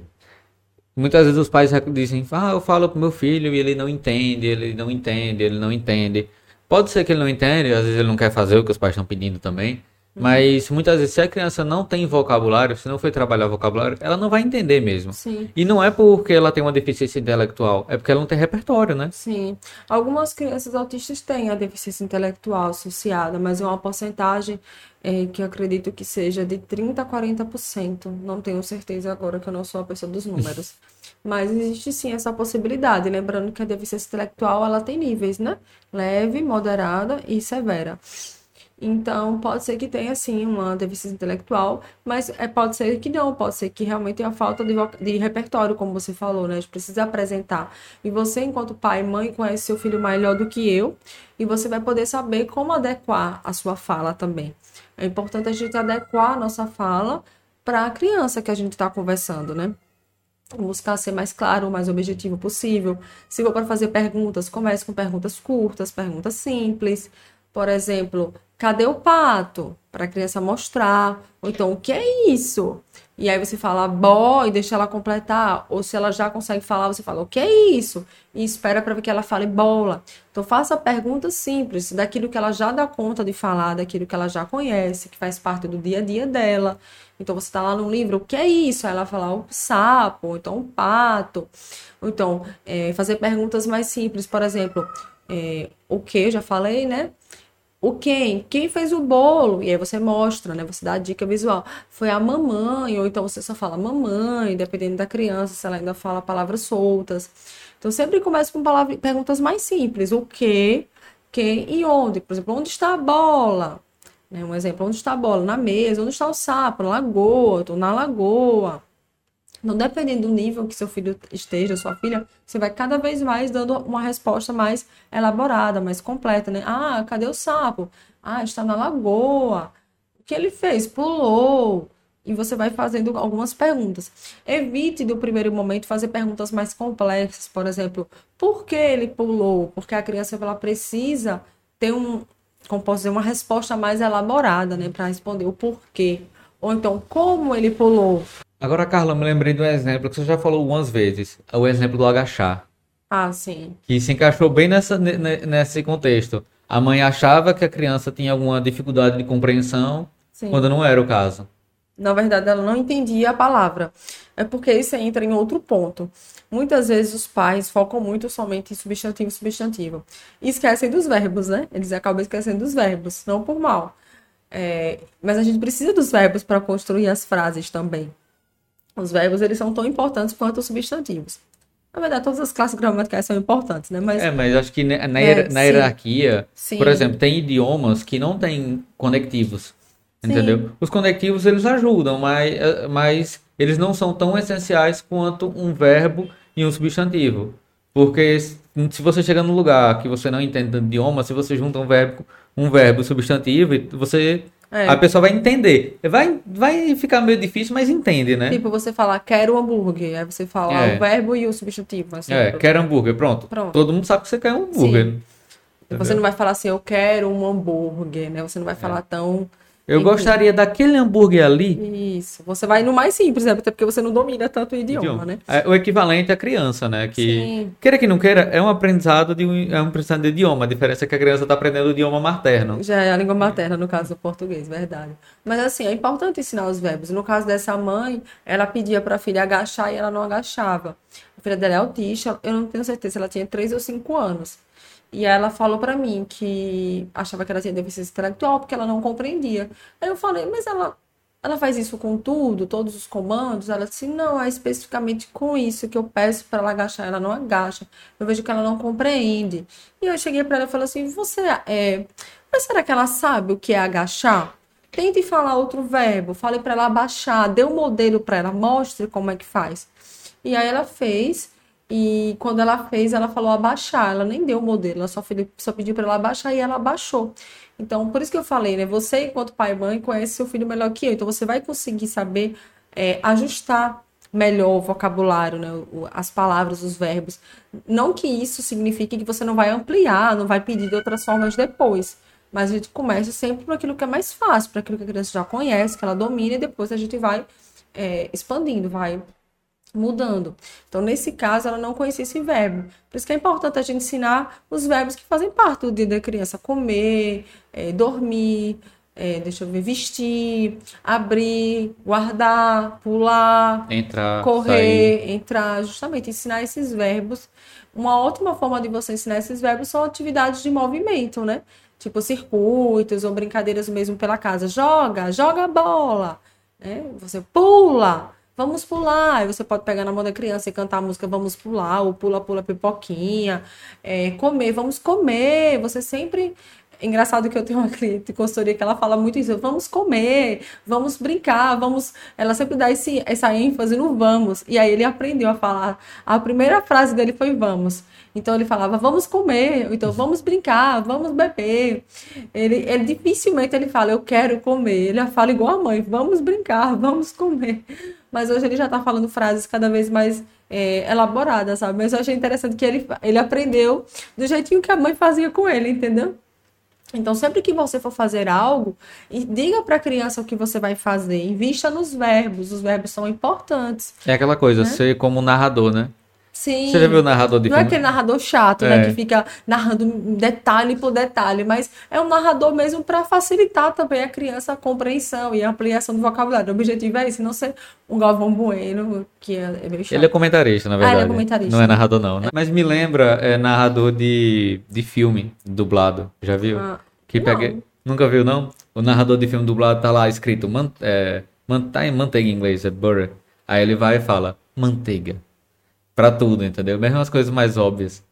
muitas vezes os pais dizem, ah, eu falo pro meu filho e ele não entende, ele não entende, ele não entende. Pode ser que ele não entenda, às vezes ele não quer fazer o que os pais estão pedindo também. Uhum. Mas muitas vezes, se a criança não tem vocabulário, se não foi trabalhar vocabulário, ela não vai entender mesmo. Sim. E não é porque ela tem uma deficiência intelectual, é porque ela não tem repertório, né? Sim. Algumas crianças autistas têm a deficiência intelectual associada, mas é uma porcentagem é, que eu acredito que seja de 30% a 40%. Não tenho certeza agora que eu não sou a pessoa dos números. *laughs* Mas existe sim essa possibilidade, lembrando que a deficiência intelectual ela tem níveis, né? Leve, moderada e severa. Então, pode ser que tenha sim uma deficiência intelectual, mas é, pode ser que não, pode ser que realmente tenha falta de, de repertório, como você falou, né? A gente precisa apresentar. E você, enquanto pai e mãe, conhece seu filho melhor do que eu, e você vai poder saber como adequar a sua fala também. É importante a gente adequar a nossa fala para a criança que a gente está conversando, né? Buscar ser mais claro, mais objetivo possível. Se for para fazer perguntas, comece com perguntas curtas, perguntas simples. Por exemplo, cadê o pato? Para a criança mostrar. Ou então, o que é isso? E aí você fala bó e deixa ela completar. Ou se ela já consegue falar, você fala o que é isso? E espera para ver que ela fale bola. Então faça perguntas simples, daquilo que ela já dá conta de falar, daquilo que ela já conhece, que faz parte do dia a dia dela. Então você está lá no livro, o que é isso? Aí ela fala o sapo, ou então o pato. Ou então é, fazer perguntas mais simples, por exemplo, é, o que, já falei, né? O quem? Quem fez o bolo? E aí você mostra, né? Você dá a dica visual. Foi a mamãe, ou então você só fala mamãe, dependendo da criança, se ela ainda fala palavras soltas. Então sempre começa com palavras, perguntas mais simples. O que, quem e onde? Por exemplo, onde está a bola? Né? Um exemplo, onde está a bola? Na mesa. Onde está o sapo? Na lagoa. Estou na lagoa. Então, dependendo do nível que seu filho esteja, sua filha, você vai cada vez mais dando uma resposta mais elaborada, mais completa, né? Ah, cadê o sapo? Ah, está na lagoa. O que ele fez? Pulou. e você vai fazendo algumas perguntas. Evite, no primeiro momento, fazer perguntas mais complexas. Por exemplo, por que ele pulou? Porque a criança ela precisa ter um, como posso dizer, uma resposta mais elaborada, né? Para responder o porquê. Ou então, como ele pulou. Agora, Carla, me lembrei de um exemplo que você já falou algumas vezes. É o exemplo do agachar. Ah, sim. Que se encaixou bem nessa, nesse contexto. A mãe achava que a criança tinha alguma dificuldade de compreensão, sim. quando não era o caso. Na verdade, ela não entendia a palavra. É porque isso entra em outro ponto. Muitas vezes os pais focam muito somente em substantivo e substantivo. E esquecem dos verbos, né? Eles acabam esquecendo dos verbos, não por mal. É... mas a gente precisa dos verbos para construir as frases também. Os verbos, eles são tão importantes quanto os substantivos. Na verdade, todas as classes gramaticais são importantes, né? Mas, é, mas acho que na, é, na hierarquia, sim. por exemplo, tem idiomas que não têm conectivos. Entendeu? Os conectivos eles ajudam, mas, eh, mas eles não são tão essenciais quanto um verbo e um substantivo. Porque se você chega num lugar que você não entende o idioma, se você junta um verbo, um verbo substantivo, você é. a pessoa vai entender. Vai, vai ficar meio difícil, mas entende, né? Tipo, você falar quero hambúrguer, aí você fala é. o verbo e o substantivo. Assim, é, quero hambúrguer, pronto. pronto. Todo mundo sabe que você quer um hambúrguer. Sim. Você não vai falar assim, eu quero um hambúrguer, né? Você não vai é. falar tão eu gostaria daquele hambúrguer ali. Isso. Você vai no mais simples, né? Até porque você não domina tanto o idioma, idioma. né? É o equivalente à criança, né? Que, Sim. queira que não queira, é um aprendizado de um, é um aprendizado de idioma. A diferença é que a criança está aprendendo o idioma materno. Já é a língua materna, no caso do português, verdade. Mas assim, é importante ensinar os verbos. No caso dessa mãe, ela pedia para a filha agachar e ela não agachava. A filha dela é autista, eu não tenho certeza se ela tinha 3 ou 5 anos. E ela falou para mim que achava que ela tinha deficiência intelectual porque ela não compreendia. Aí eu falei, mas ela, ela faz isso com tudo, todos os comandos? Ela disse, não, é especificamente com isso que eu peço para ela agachar. Ela não agacha. Eu vejo que ela não compreende. E eu cheguei para ela e falei assim, você é... Mas será que ela sabe o que é agachar? Tente falar outro verbo. Fale para ela abaixar. Dê um modelo para ela. Mostre como é que faz. E aí ela fez. E quando ela fez, ela falou abaixar. Ela nem deu o modelo, ela só, só pediu para ela abaixar e ela abaixou. Então, por isso que eu falei, né? Você, enquanto pai e mãe, conhece seu filho melhor que eu. Então, você vai conseguir saber é, ajustar melhor o vocabulário, né? as palavras, os verbos. Não que isso signifique que você não vai ampliar, não vai pedir de outras formas depois. Mas a gente começa sempre por aquilo que é mais fácil, por aquilo que a criança já conhece, que ela domina, e depois a gente vai é, expandindo, vai mudando. Então, nesse caso, ela não conhecia esse verbo. Por isso que é importante a gente ensinar os verbos que fazem parte do dia da criança. Comer, é, dormir, é, deixa eu ver, vestir, abrir, guardar, pular, entrar, correr, sair. entrar. Justamente, ensinar esses verbos. Uma ótima forma de você ensinar esses verbos são atividades de movimento, né? Tipo circuitos ou brincadeiras mesmo pela casa. Joga, joga a bola. Né? Você pula vamos pular. Aí você pode pegar na mão da criança e cantar a música Vamos Pular, ou Pula Pula Pipoquinha, é, comer, vamos comer. Você sempre. Engraçado que eu tenho uma *laughs* cliente de consultoria que ela fala muito isso, vamos comer, vamos brincar, vamos. Ela sempre dá esse, essa ênfase no vamos. E aí ele aprendeu a falar. A primeira frase dele foi vamos. Então ele falava, vamos comer, então vamos brincar, vamos beber. Ele, ele dificilmente ele fala, eu quero comer. Ele fala igual a mãe, vamos brincar, vamos comer mas hoje ele já está falando frases cada vez mais é, elaboradas, sabe? Mas eu achei interessante que ele, ele aprendeu do jeitinho que a mãe fazia com ele, entendeu? Então, sempre que você for fazer algo, diga para a criança o que você vai fazer. Invista nos verbos. Os verbos são importantes. É aquela coisa, né? ser como narrador, né? Sim. Você já viu o narrador de Não é filme? é aquele narrador chato, né, é. né? Que fica narrando detalhe por detalhe, mas é um narrador mesmo para facilitar também a criança a compreensão e a ampliação do vocabulário. O objetivo é esse, não ser um Galvão Bueno, que é, é meio chato. Ele é comentarista, na verdade. Ah, ele é comentarista. Não é narrador, não. Né? Mas me lembra é, narrador de, de filme dublado. Já viu? Ah, que pega... Nunca viu, não? O narrador de filme dublado tá lá escrito man... é... manteiga em inglês, é butter. Aí ele vai e fala manteiga. Pra tudo, entendeu? Mesmo as coisas mais óbvias.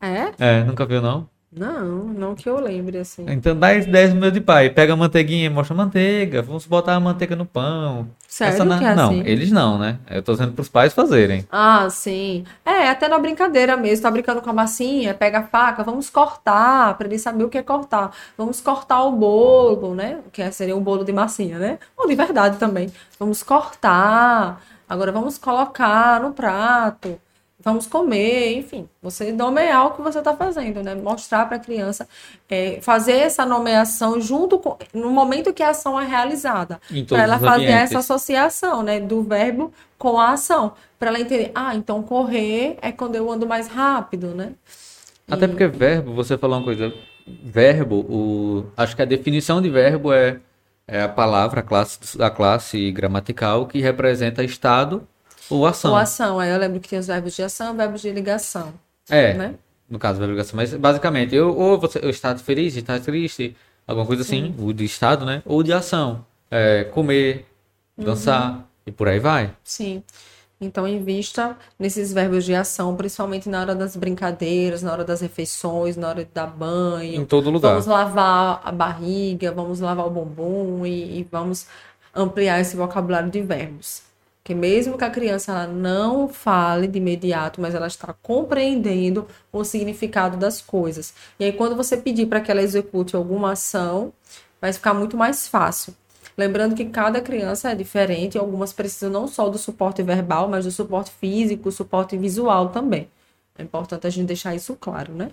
É? É, nunca viu, não? Não, não que eu lembre assim. Então dá 10 minutos de pai. Pega a manteiguinha e mostra a manteiga. Vamos botar a manteiga no pão. Sério na... é Não, assim? eles não, né? Eu tô dizendo pros pais fazerem. Ah, sim. É, até na brincadeira mesmo. Tá brincando com a massinha, pega a faca, vamos cortar, pra ele saber o que é cortar. Vamos cortar o bolo, né? Que é, seria um bolo de massinha, né? Ou de verdade também. Vamos cortar. Agora vamos colocar no prato vamos comer, enfim, você nomear o que você está fazendo, né? Mostrar para a criança, é, fazer essa nomeação junto com, no momento que a ação é realizada, para ela fazer ambientes. essa associação, né, do verbo com a ação, para ela entender, ah, então correr é quando eu ando mais rápido, né? Até porque verbo, você falou uma coisa, verbo, o, acho que a definição de verbo é, é a palavra, a classe, a classe gramatical que representa estado ou ação. Ou ação. Aí eu lembro que tem os verbos de ação e verbos de ligação. É. Né? No caso, verbo de ligação. Mas basicamente, eu, ou você, eu está feliz, está triste, alguma coisa assim, o de estado, né? Ou de ação. É, comer, dançar uhum. e por aí vai. Sim. Então, invista nesses verbos de ação, principalmente na hora das brincadeiras, na hora das refeições, na hora de dar banho. Em todo lugar. Vamos lavar a barriga, vamos lavar o bumbum e, e vamos ampliar esse vocabulário de verbos. Porque mesmo que a criança ela não fale de imediato, mas ela está compreendendo o significado das coisas. E aí quando você pedir para que ela execute alguma ação, vai ficar muito mais fácil. Lembrando que cada criança é diferente, e algumas precisam não só do suporte verbal, mas do suporte físico, suporte visual também. É importante a gente deixar isso claro, né?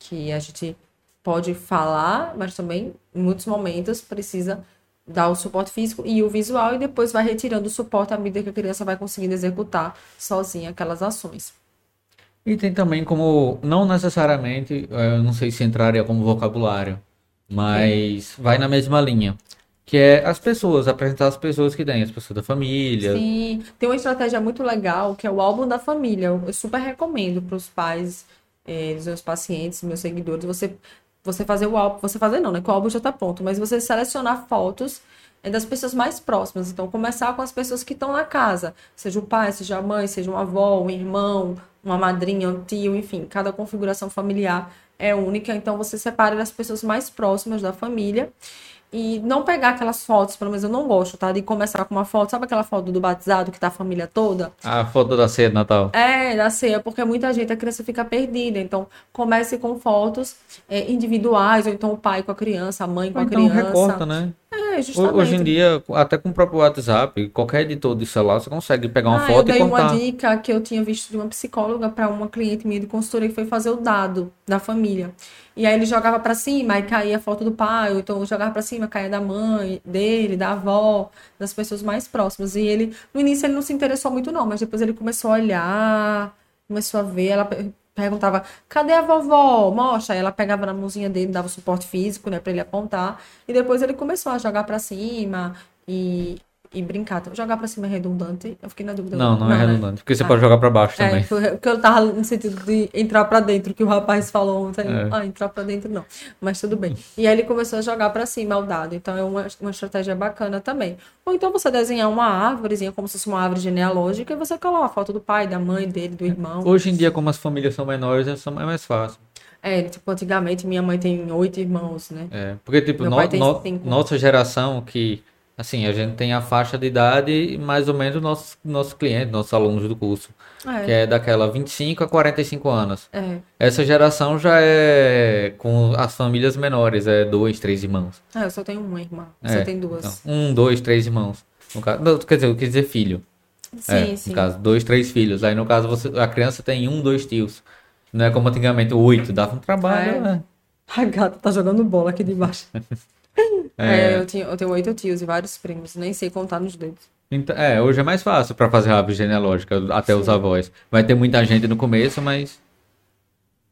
Que a gente pode falar, mas também em muitos momentos precisa dar o suporte físico e o visual e depois vai retirando o suporte à medida que a criança vai conseguindo executar sozinha aquelas ações. E tem também como, não necessariamente, eh, eu não sei se entraria como vocabulário, mas é. vai na mesma linha. Que é as pessoas, apresentar as pessoas que têm, as pessoas da família. Sim, tem uma estratégia muito legal que é o álbum da família. Eu super recomendo para os pais é, dos meus pacientes, meus seguidores, você você fazer o álbum, você fazer não, né? Que o álbum já tá pronto, mas você selecionar fotos é das pessoas mais próximas. Então, começar com as pessoas que estão na casa, seja o pai, seja a mãe, seja uma avó, um irmão, uma madrinha, um tio, enfim, cada configuração familiar é única. Então, você separa as pessoas mais próximas da família e não pegar aquelas fotos, pelo menos eu não gosto, tá? De começar com uma foto, sabe aquela foto do batizado que tá a família toda? A foto da ceia de Natal. É, da ceia, porque muita gente, a criança fica perdida. Então, comece com fotos é, individuais, ou então o pai com a criança, a mãe com ou a então criança. recorta, né? É, justamente. Hoje em dia, até com o próprio WhatsApp, qualquer editor de celular, você consegue pegar uma ah, foto e contar. Eu dei uma dica que eu tinha visto de uma psicóloga para uma cliente minha de consultoria que foi fazer o dado da família. E aí ele jogava para cima, aí caía a foto do pai, ou então jogava para cima, caía da mãe, dele, da avó, das pessoas mais próximas. E ele, no início ele não se interessou muito não, mas depois ele começou a olhar, começou a ver, ela perguntava, cadê a vovó? Mostra. Aí ela pegava na mãozinha dele, dava suporte físico, né, para ele apontar. E depois ele começou a jogar para cima e e brincar. Então, jogar pra cima é redundante? Eu fiquei na dúvida. Não, não, é não é redundante. Porque você ah, pode jogar pra baixo é, também. Porque eu tava no sentido de entrar pra dentro, que o rapaz falou ontem. É. Ah, entrar pra dentro não. Mas tudo bem. E aí ele começou a jogar pra cima o dado. Então é uma, uma estratégia bacana também. Ou então você desenhar uma árvorezinha, como se fosse uma árvore genealógica, e você coloca a foto do pai, da mãe, dele, do irmão. Hoje em dia, como as famílias são menores, é mais fácil. É, tipo, antigamente minha mãe tem oito irmãos, né? É, porque, tipo, no, no, nossa geração que Assim, a gente tem a faixa de idade mais ou menos nossos nosso clientes, nossos alunos do curso. É. Que é daquela 25 a 45 anos. É. Essa geração já é com as famílias menores, é dois, três irmãos. É, eu só tenho uma irmã. Você é, tem duas. Então, um, dois, três irmãos. No caso, não, quer dizer, eu quis dizer filho. Sim, é, sim. No caso, dois, três filhos. Aí no caso, você, a criança tem um, dois tios. Não é como antigamente, oito, dava um trabalho. É. Né? A gata tá jogando bola aqui debaixo. *laughs* É, é eu, tinha, eu tenho oito tios e vários primos, nem sei contar nos dedos. Então, é, hoje é mais fácil para fazer a árvore genealógica, até Sim. os avós. Vai ter muita gente no começo, mas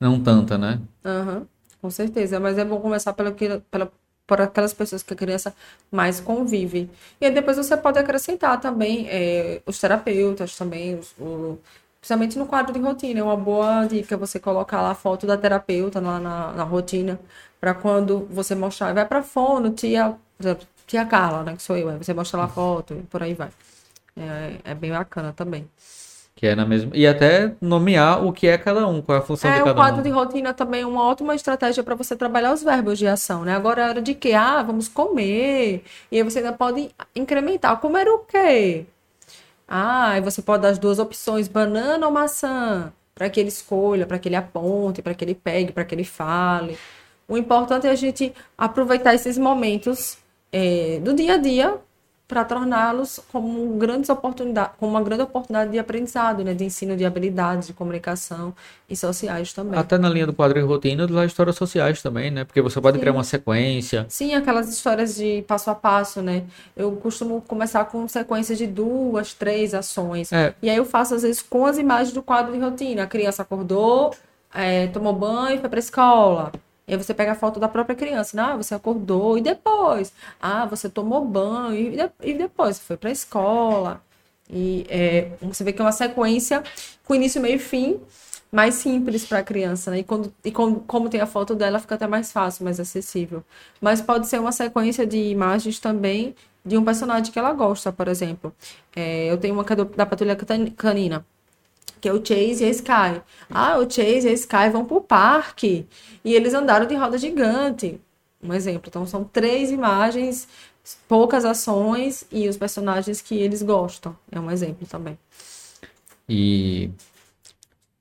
não tanta, né? Aham, uhum, com certeza. Mas é bom começar pela, pela, por aquelas pessoas que a criança mais convive. E aí depois você pode acrescentar também é, os terapeutas também, os, o, principalmente no quadro de rotina. É uma boa dica você colocar lá a foto da terapeuta na, na rotina, para quando você mostrar, vai para fono, tia, tia Carla, né, que sou eu, você mostra lá a foto e por aí vai. É, é bem bacana também. Que é na mesma. E até nomear o que é cada um, qual é a função é, de cada um. É, o quadro de rotina também é uma ótima estratégia para você trabalhar os verbos de ação, né? Agora é hora de que? Ah, vamos comer. E aí você ainda pode incrementar. Comer o quê? Ah, aí você pode dar as duas opções, banana ou maçã, para que ele escolha, para que ele aponte, para que ele pegue, para que ele fale. O importante é a gente aproveitar esses momentos é, do dia a dia para torná-los como grandes como uma grande oportunidade de aprendizado, né, de ensino de habilidades, de comunicação e sociais também. Até na linha do quadro e rotina, das histórias sociais também, né? Porque você pode Sim. criar uma sequência. Sim, aquelas histórias de passo a passo, né? Eu costumo começar com sequências de duas, três ações. É. E aí eu faço às vezes com as imagens do quadro de rotina. A criança acordou, é, tomou banho, foi para a escola e aí você pega a foto da própria criança. Né? Ah, você acordou e depois. Ah, você tomou banho e, de, e depois foi para a escola. E é, você vê que é uma sequência com início, meio e fim, mais simples para a criança. Né? E, quando, e com, como tem a foto dela, fica até mais fácil, mais acessível. Mas pode ser uma sequência de imagens também de um personagem que ela gosta, por exemplo. É, eu tenho uma é da Patrulha Canina que é o Chase e a Sky. Ah, o Chase e a Sky vão pro parque e eles andaram de roda gigante. Um exemplo. Então são três imagens, poucas ações e os personagens que eles gostam. É um exemplo também. E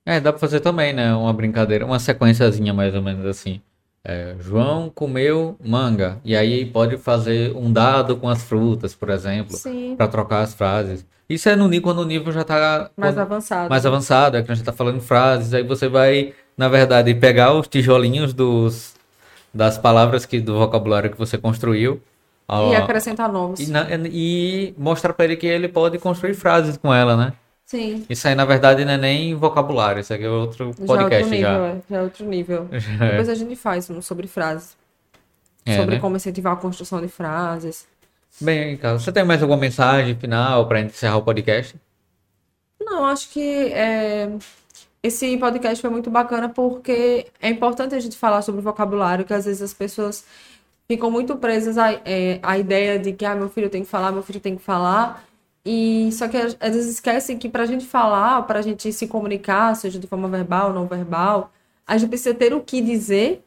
é, dá pra fazer também, né? Uma brincadeira, uma sequenciazinha mais ou menos assim. É, João comeu manga. E aí pode fazer um dado com as frutas, por exemplo, para trocar as frases. Isso é no nível quando o nível já está mais avançado. Mais avançado, é que a gente está falando frases, aí você vai, na verdade, pegar os tijolinhos dos, das palavras que do vocabulário que você construiu. E acrescentar nomes. E, e mostrar para ele que ele pode construir frases com ela, né? Sim. Isso aí, na verdade, não é nem vocabulário, isso aqui é outro podcast já. É outro nível, já. É, já é outro nível. *laughs* Já Depois é. a gente faz um sobre frases. É, sobre né? como incentivar a construção de frases. Bem, Carlos, você tem mais alguma mensagem final para encerrar o podcast? Não, acho que é, esse podcast foi muito bacana porque é importante a gente falar sobre vocabulário, que às vezes as pessoas ficam muito presas à, é, à ideia de que ah, meu filho tem que falar, meu filho tem que falar. E só que às vezes esquecem que para a gente falar, para a gente se comunicar, seja de forma verbal ou não verbal, a gente precisa ter o que dizer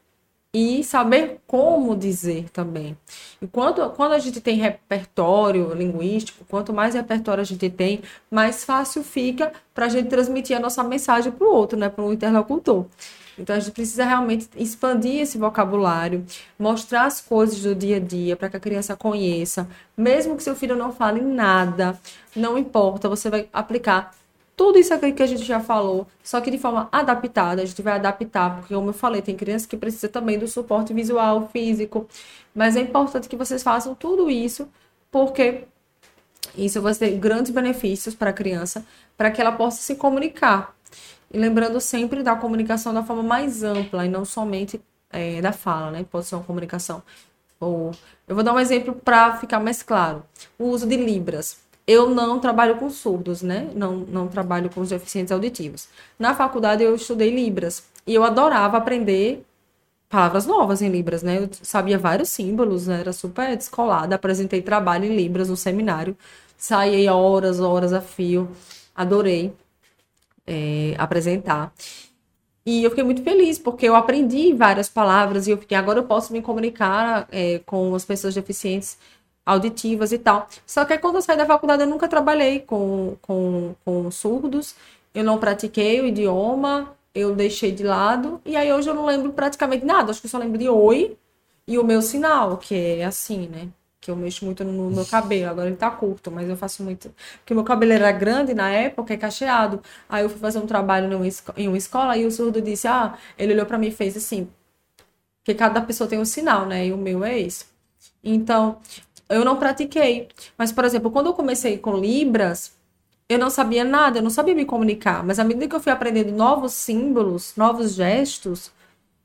e saber como dizer também. E quando, quando a gente tem repertório linguístico, quanto mais repertório a gente tem, mais fácil fica para a gente transmitir a nossa mensagem para o outro, né, para o interlocutor. Então a gente precisa realmente expandir esse vocabulário, mostrar as coisas do dia a dia para que a criança conheça, mesmo que seu filho não fale nada, não importa, você vai aplicar tudo isso aqui que a gente já falou, só que de forma adaptada, a gente vai adaptar, porque como eu falei, tem crianças que precisam também do suporte visual, físico, mas é importante que vocês façam tudo isso, porque isso vai ter grandes benefícios para a criança, para que ela possa se comunicar. E lembrando sempre da comunicação da forma mais ampla e não somente é, da fala, né? Pode ser uma comunicação. Ou, eu vou dar um exemplo para ficar mais claro: o uso de Libras eu não trabalho com surdos, né? Não, não trabalho com os deficientes auditivos. Na faculdade eu estudei Libras e eu adorava aprender palavras novas em Libras, né? Eu sabia vários símbolos, né? era super descolada. Apresentei trabalho em Libras no seminário, saí horas, horas a fio, adorei é, apresentar. E eu fiquei muito feliz, porque eu aprendi várias palavras e eu fiquei, agora eu posso me comunicar é, com as pessoas deficientes auditivas e tal. Só que quando eu saí da faculdade, eu nunca trabalhei com, com, com surdos, eu não pratiquei o idioma, eu deixei de lado, e aí hoje eu não lembro praticamente nada, acho que eu só lembro de oi e o meu sinal, que é assim, né? Que eu mexo muito no meu cabelo, agora ele tá curto, mas eu faço muito. Porque meu cabelo era grande na época, é cacheado. Aí eu fui fazer um trabalho em uma escola e o surdo disse: Ah, ele olhou para mim e fez assim. Porque cada pessoa tem um sinal, né? E o meu é esse. Então, eu não pratiquei. Mas, por exemplo, quando eu comecei com Libras, eu não sabia nada, eu não sabia me comunicar. Mas à medida que eu fui aprendendo novos símbolos, novos gestos,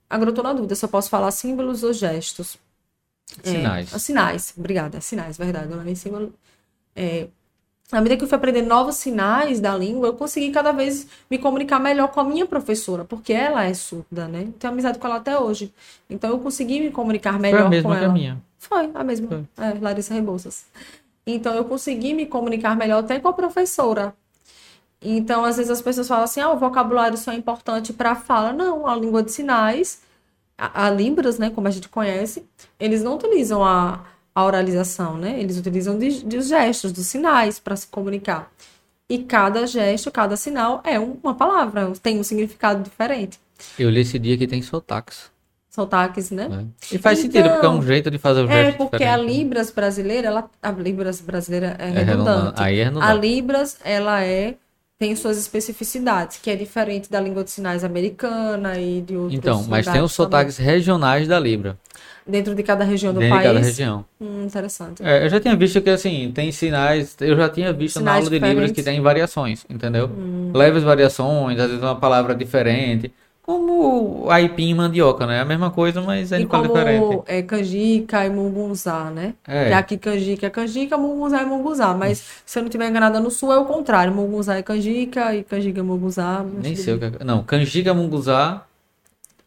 agora eu tô na dúvida se eu posso falar símbolos ou gestos. Sinais. É, sinais, obrigada. Sinais, verdade. Não é nem símbolo. É, à medida que eu fui aprendendo novos sinais da língua, eu consegui cada vez me comunicar melhor com a minha professora, porque ela é surda, né? Tenho amizade com ela até hoje. Então eu consegui me comunicar melhor Foi a mesma com ela. Que a minha. Foi, a mesma. Foi. É, Larissa Rebouças. Então, eu consegui me comunicar melhor até com a professora. Então, às vezes as pessoas falam assim, ah, o vocabulário só é importante para a fala. Não, a língua de sinais, a, a, Libras, né, como a gente conhece, eles não utilizam a, a oralização, né? Eles utilizam de, de gestos, dos sinais para se comunicar. E cada gesto, cada sinal é uma palavra, tem um significado diferente. Eu li esse dia que tem sotaques. Sotaques, né? É. E faz então, sentido, porque é um jeito de fazer o gesto É, porque diferente. a Libras brasileira, ela, a Libras brasileira é, é redundante. Aí é redundante. A Libras, ela é tem suas especificidades, que é diferente da língua de sinais americana e de outros Então, mas tem os sotaques também. regionais da Libra. Dentro de cada região do Dentro país? Dentro de cada região. Hum, interessante. É, eu já tinha visto que, assim, tem sinais... Eu já tinha visto sinais na aula diferentes. de Libras que tem variações, entendeu? Hum. Leves variações, às vezes uma palavra diferente. Como aipim e mandioca, né? A mesma coisa, mas é e como diferente. é canjica e mungunzá, né? É. aqui canjica é canjica, mungunzá é mungunzá. Mas se eu não estiver enganada no sul é o contrário. Mungunzá é canjica e canjica é mungunzá. Nem sei o que é. Não, canjica é mungunzá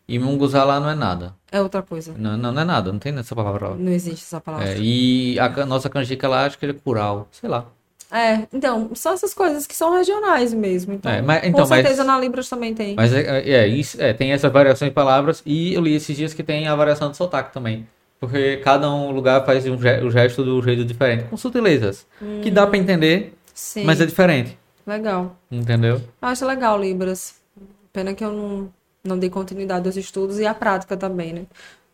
e mungunzá lá não é nada. É outra coisa. Não, não, não é nada, não tem essa palavra lá. Não existe essa palavra. É, e a nossa canjica lá, acho que é cural, sei lá. É, então, são essas coisas que são regionais mesmo. Então, é, mas, então com certeza mas, na Libras também tem. Mas é, é, é isso, é, tem essa variação de palavras e eu li esses dias que tem a variação de sotaque também. Porque cada um lugar faz um, o gesto do jeito diferente, com sutilezas. Hum, que dá para entender, sim. mas é diferente. Legal. Entendeu? Eu acho legal Libras. Pena que eu não, não dei continuidade aos estudos e à prática também, né?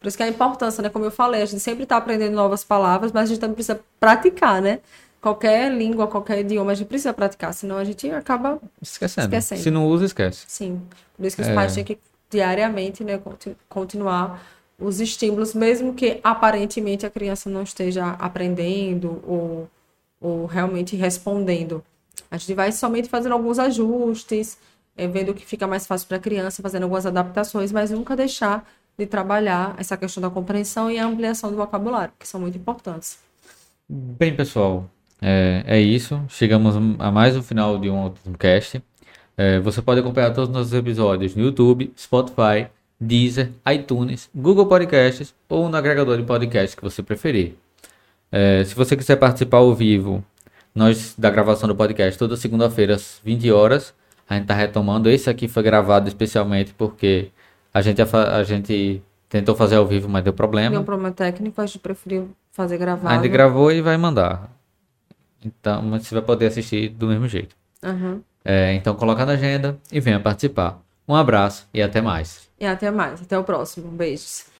Por isso que é a importância, né? Como eu falei, a gente sempre está aprendendo novas palavras, mas a gente também precisa praticar, né? Qualquer língua, qualquer idioma, a gente precisa praticar, senão a gente acaba esquecendo. esquecendo. Se não usa, esquece. Sim. Por isso que os é... pais têm que diariamente né, continuar os estímulos, mesmo que aparentemente a criança não esteja aprendendo ou, ou realmente respondendo. A gente vai somente fazendo alguns ajustes, é, vendo o que fica mais fácil para a criança, fazendo algumas adaptações, mas nunca deixar de trabalhar essa questão da compreensão e a ampliação do vocabulário, que são muito importantes. Bem, pessoal, é, é isso. Chegamos a mais um final de um cast. É, você pode acompanhar todos os nossos episódios no YouTube, Spotify, Deezer, iTunes, Google Podcasts ou no agregador de podcast que você preferir. É, se você quiser participar ao vivo, nós da gravação do podcast toda segunda-feira às 20 horas. A gente está retomando. Esse aqui foi gravado especialmente porque a gente, a, a gente tentou fazer ao vivo, mas deu problema. Deu um problema técnico, a gente preferiu fazer gravado. A gente gravou e vai mandar. Então, mas você vai poder assistir do mesmo jeito. Uhum. É, então, coloca na agenda e venha participar. Um abraço e até mais. E até mais. Até o próximo. Beijos.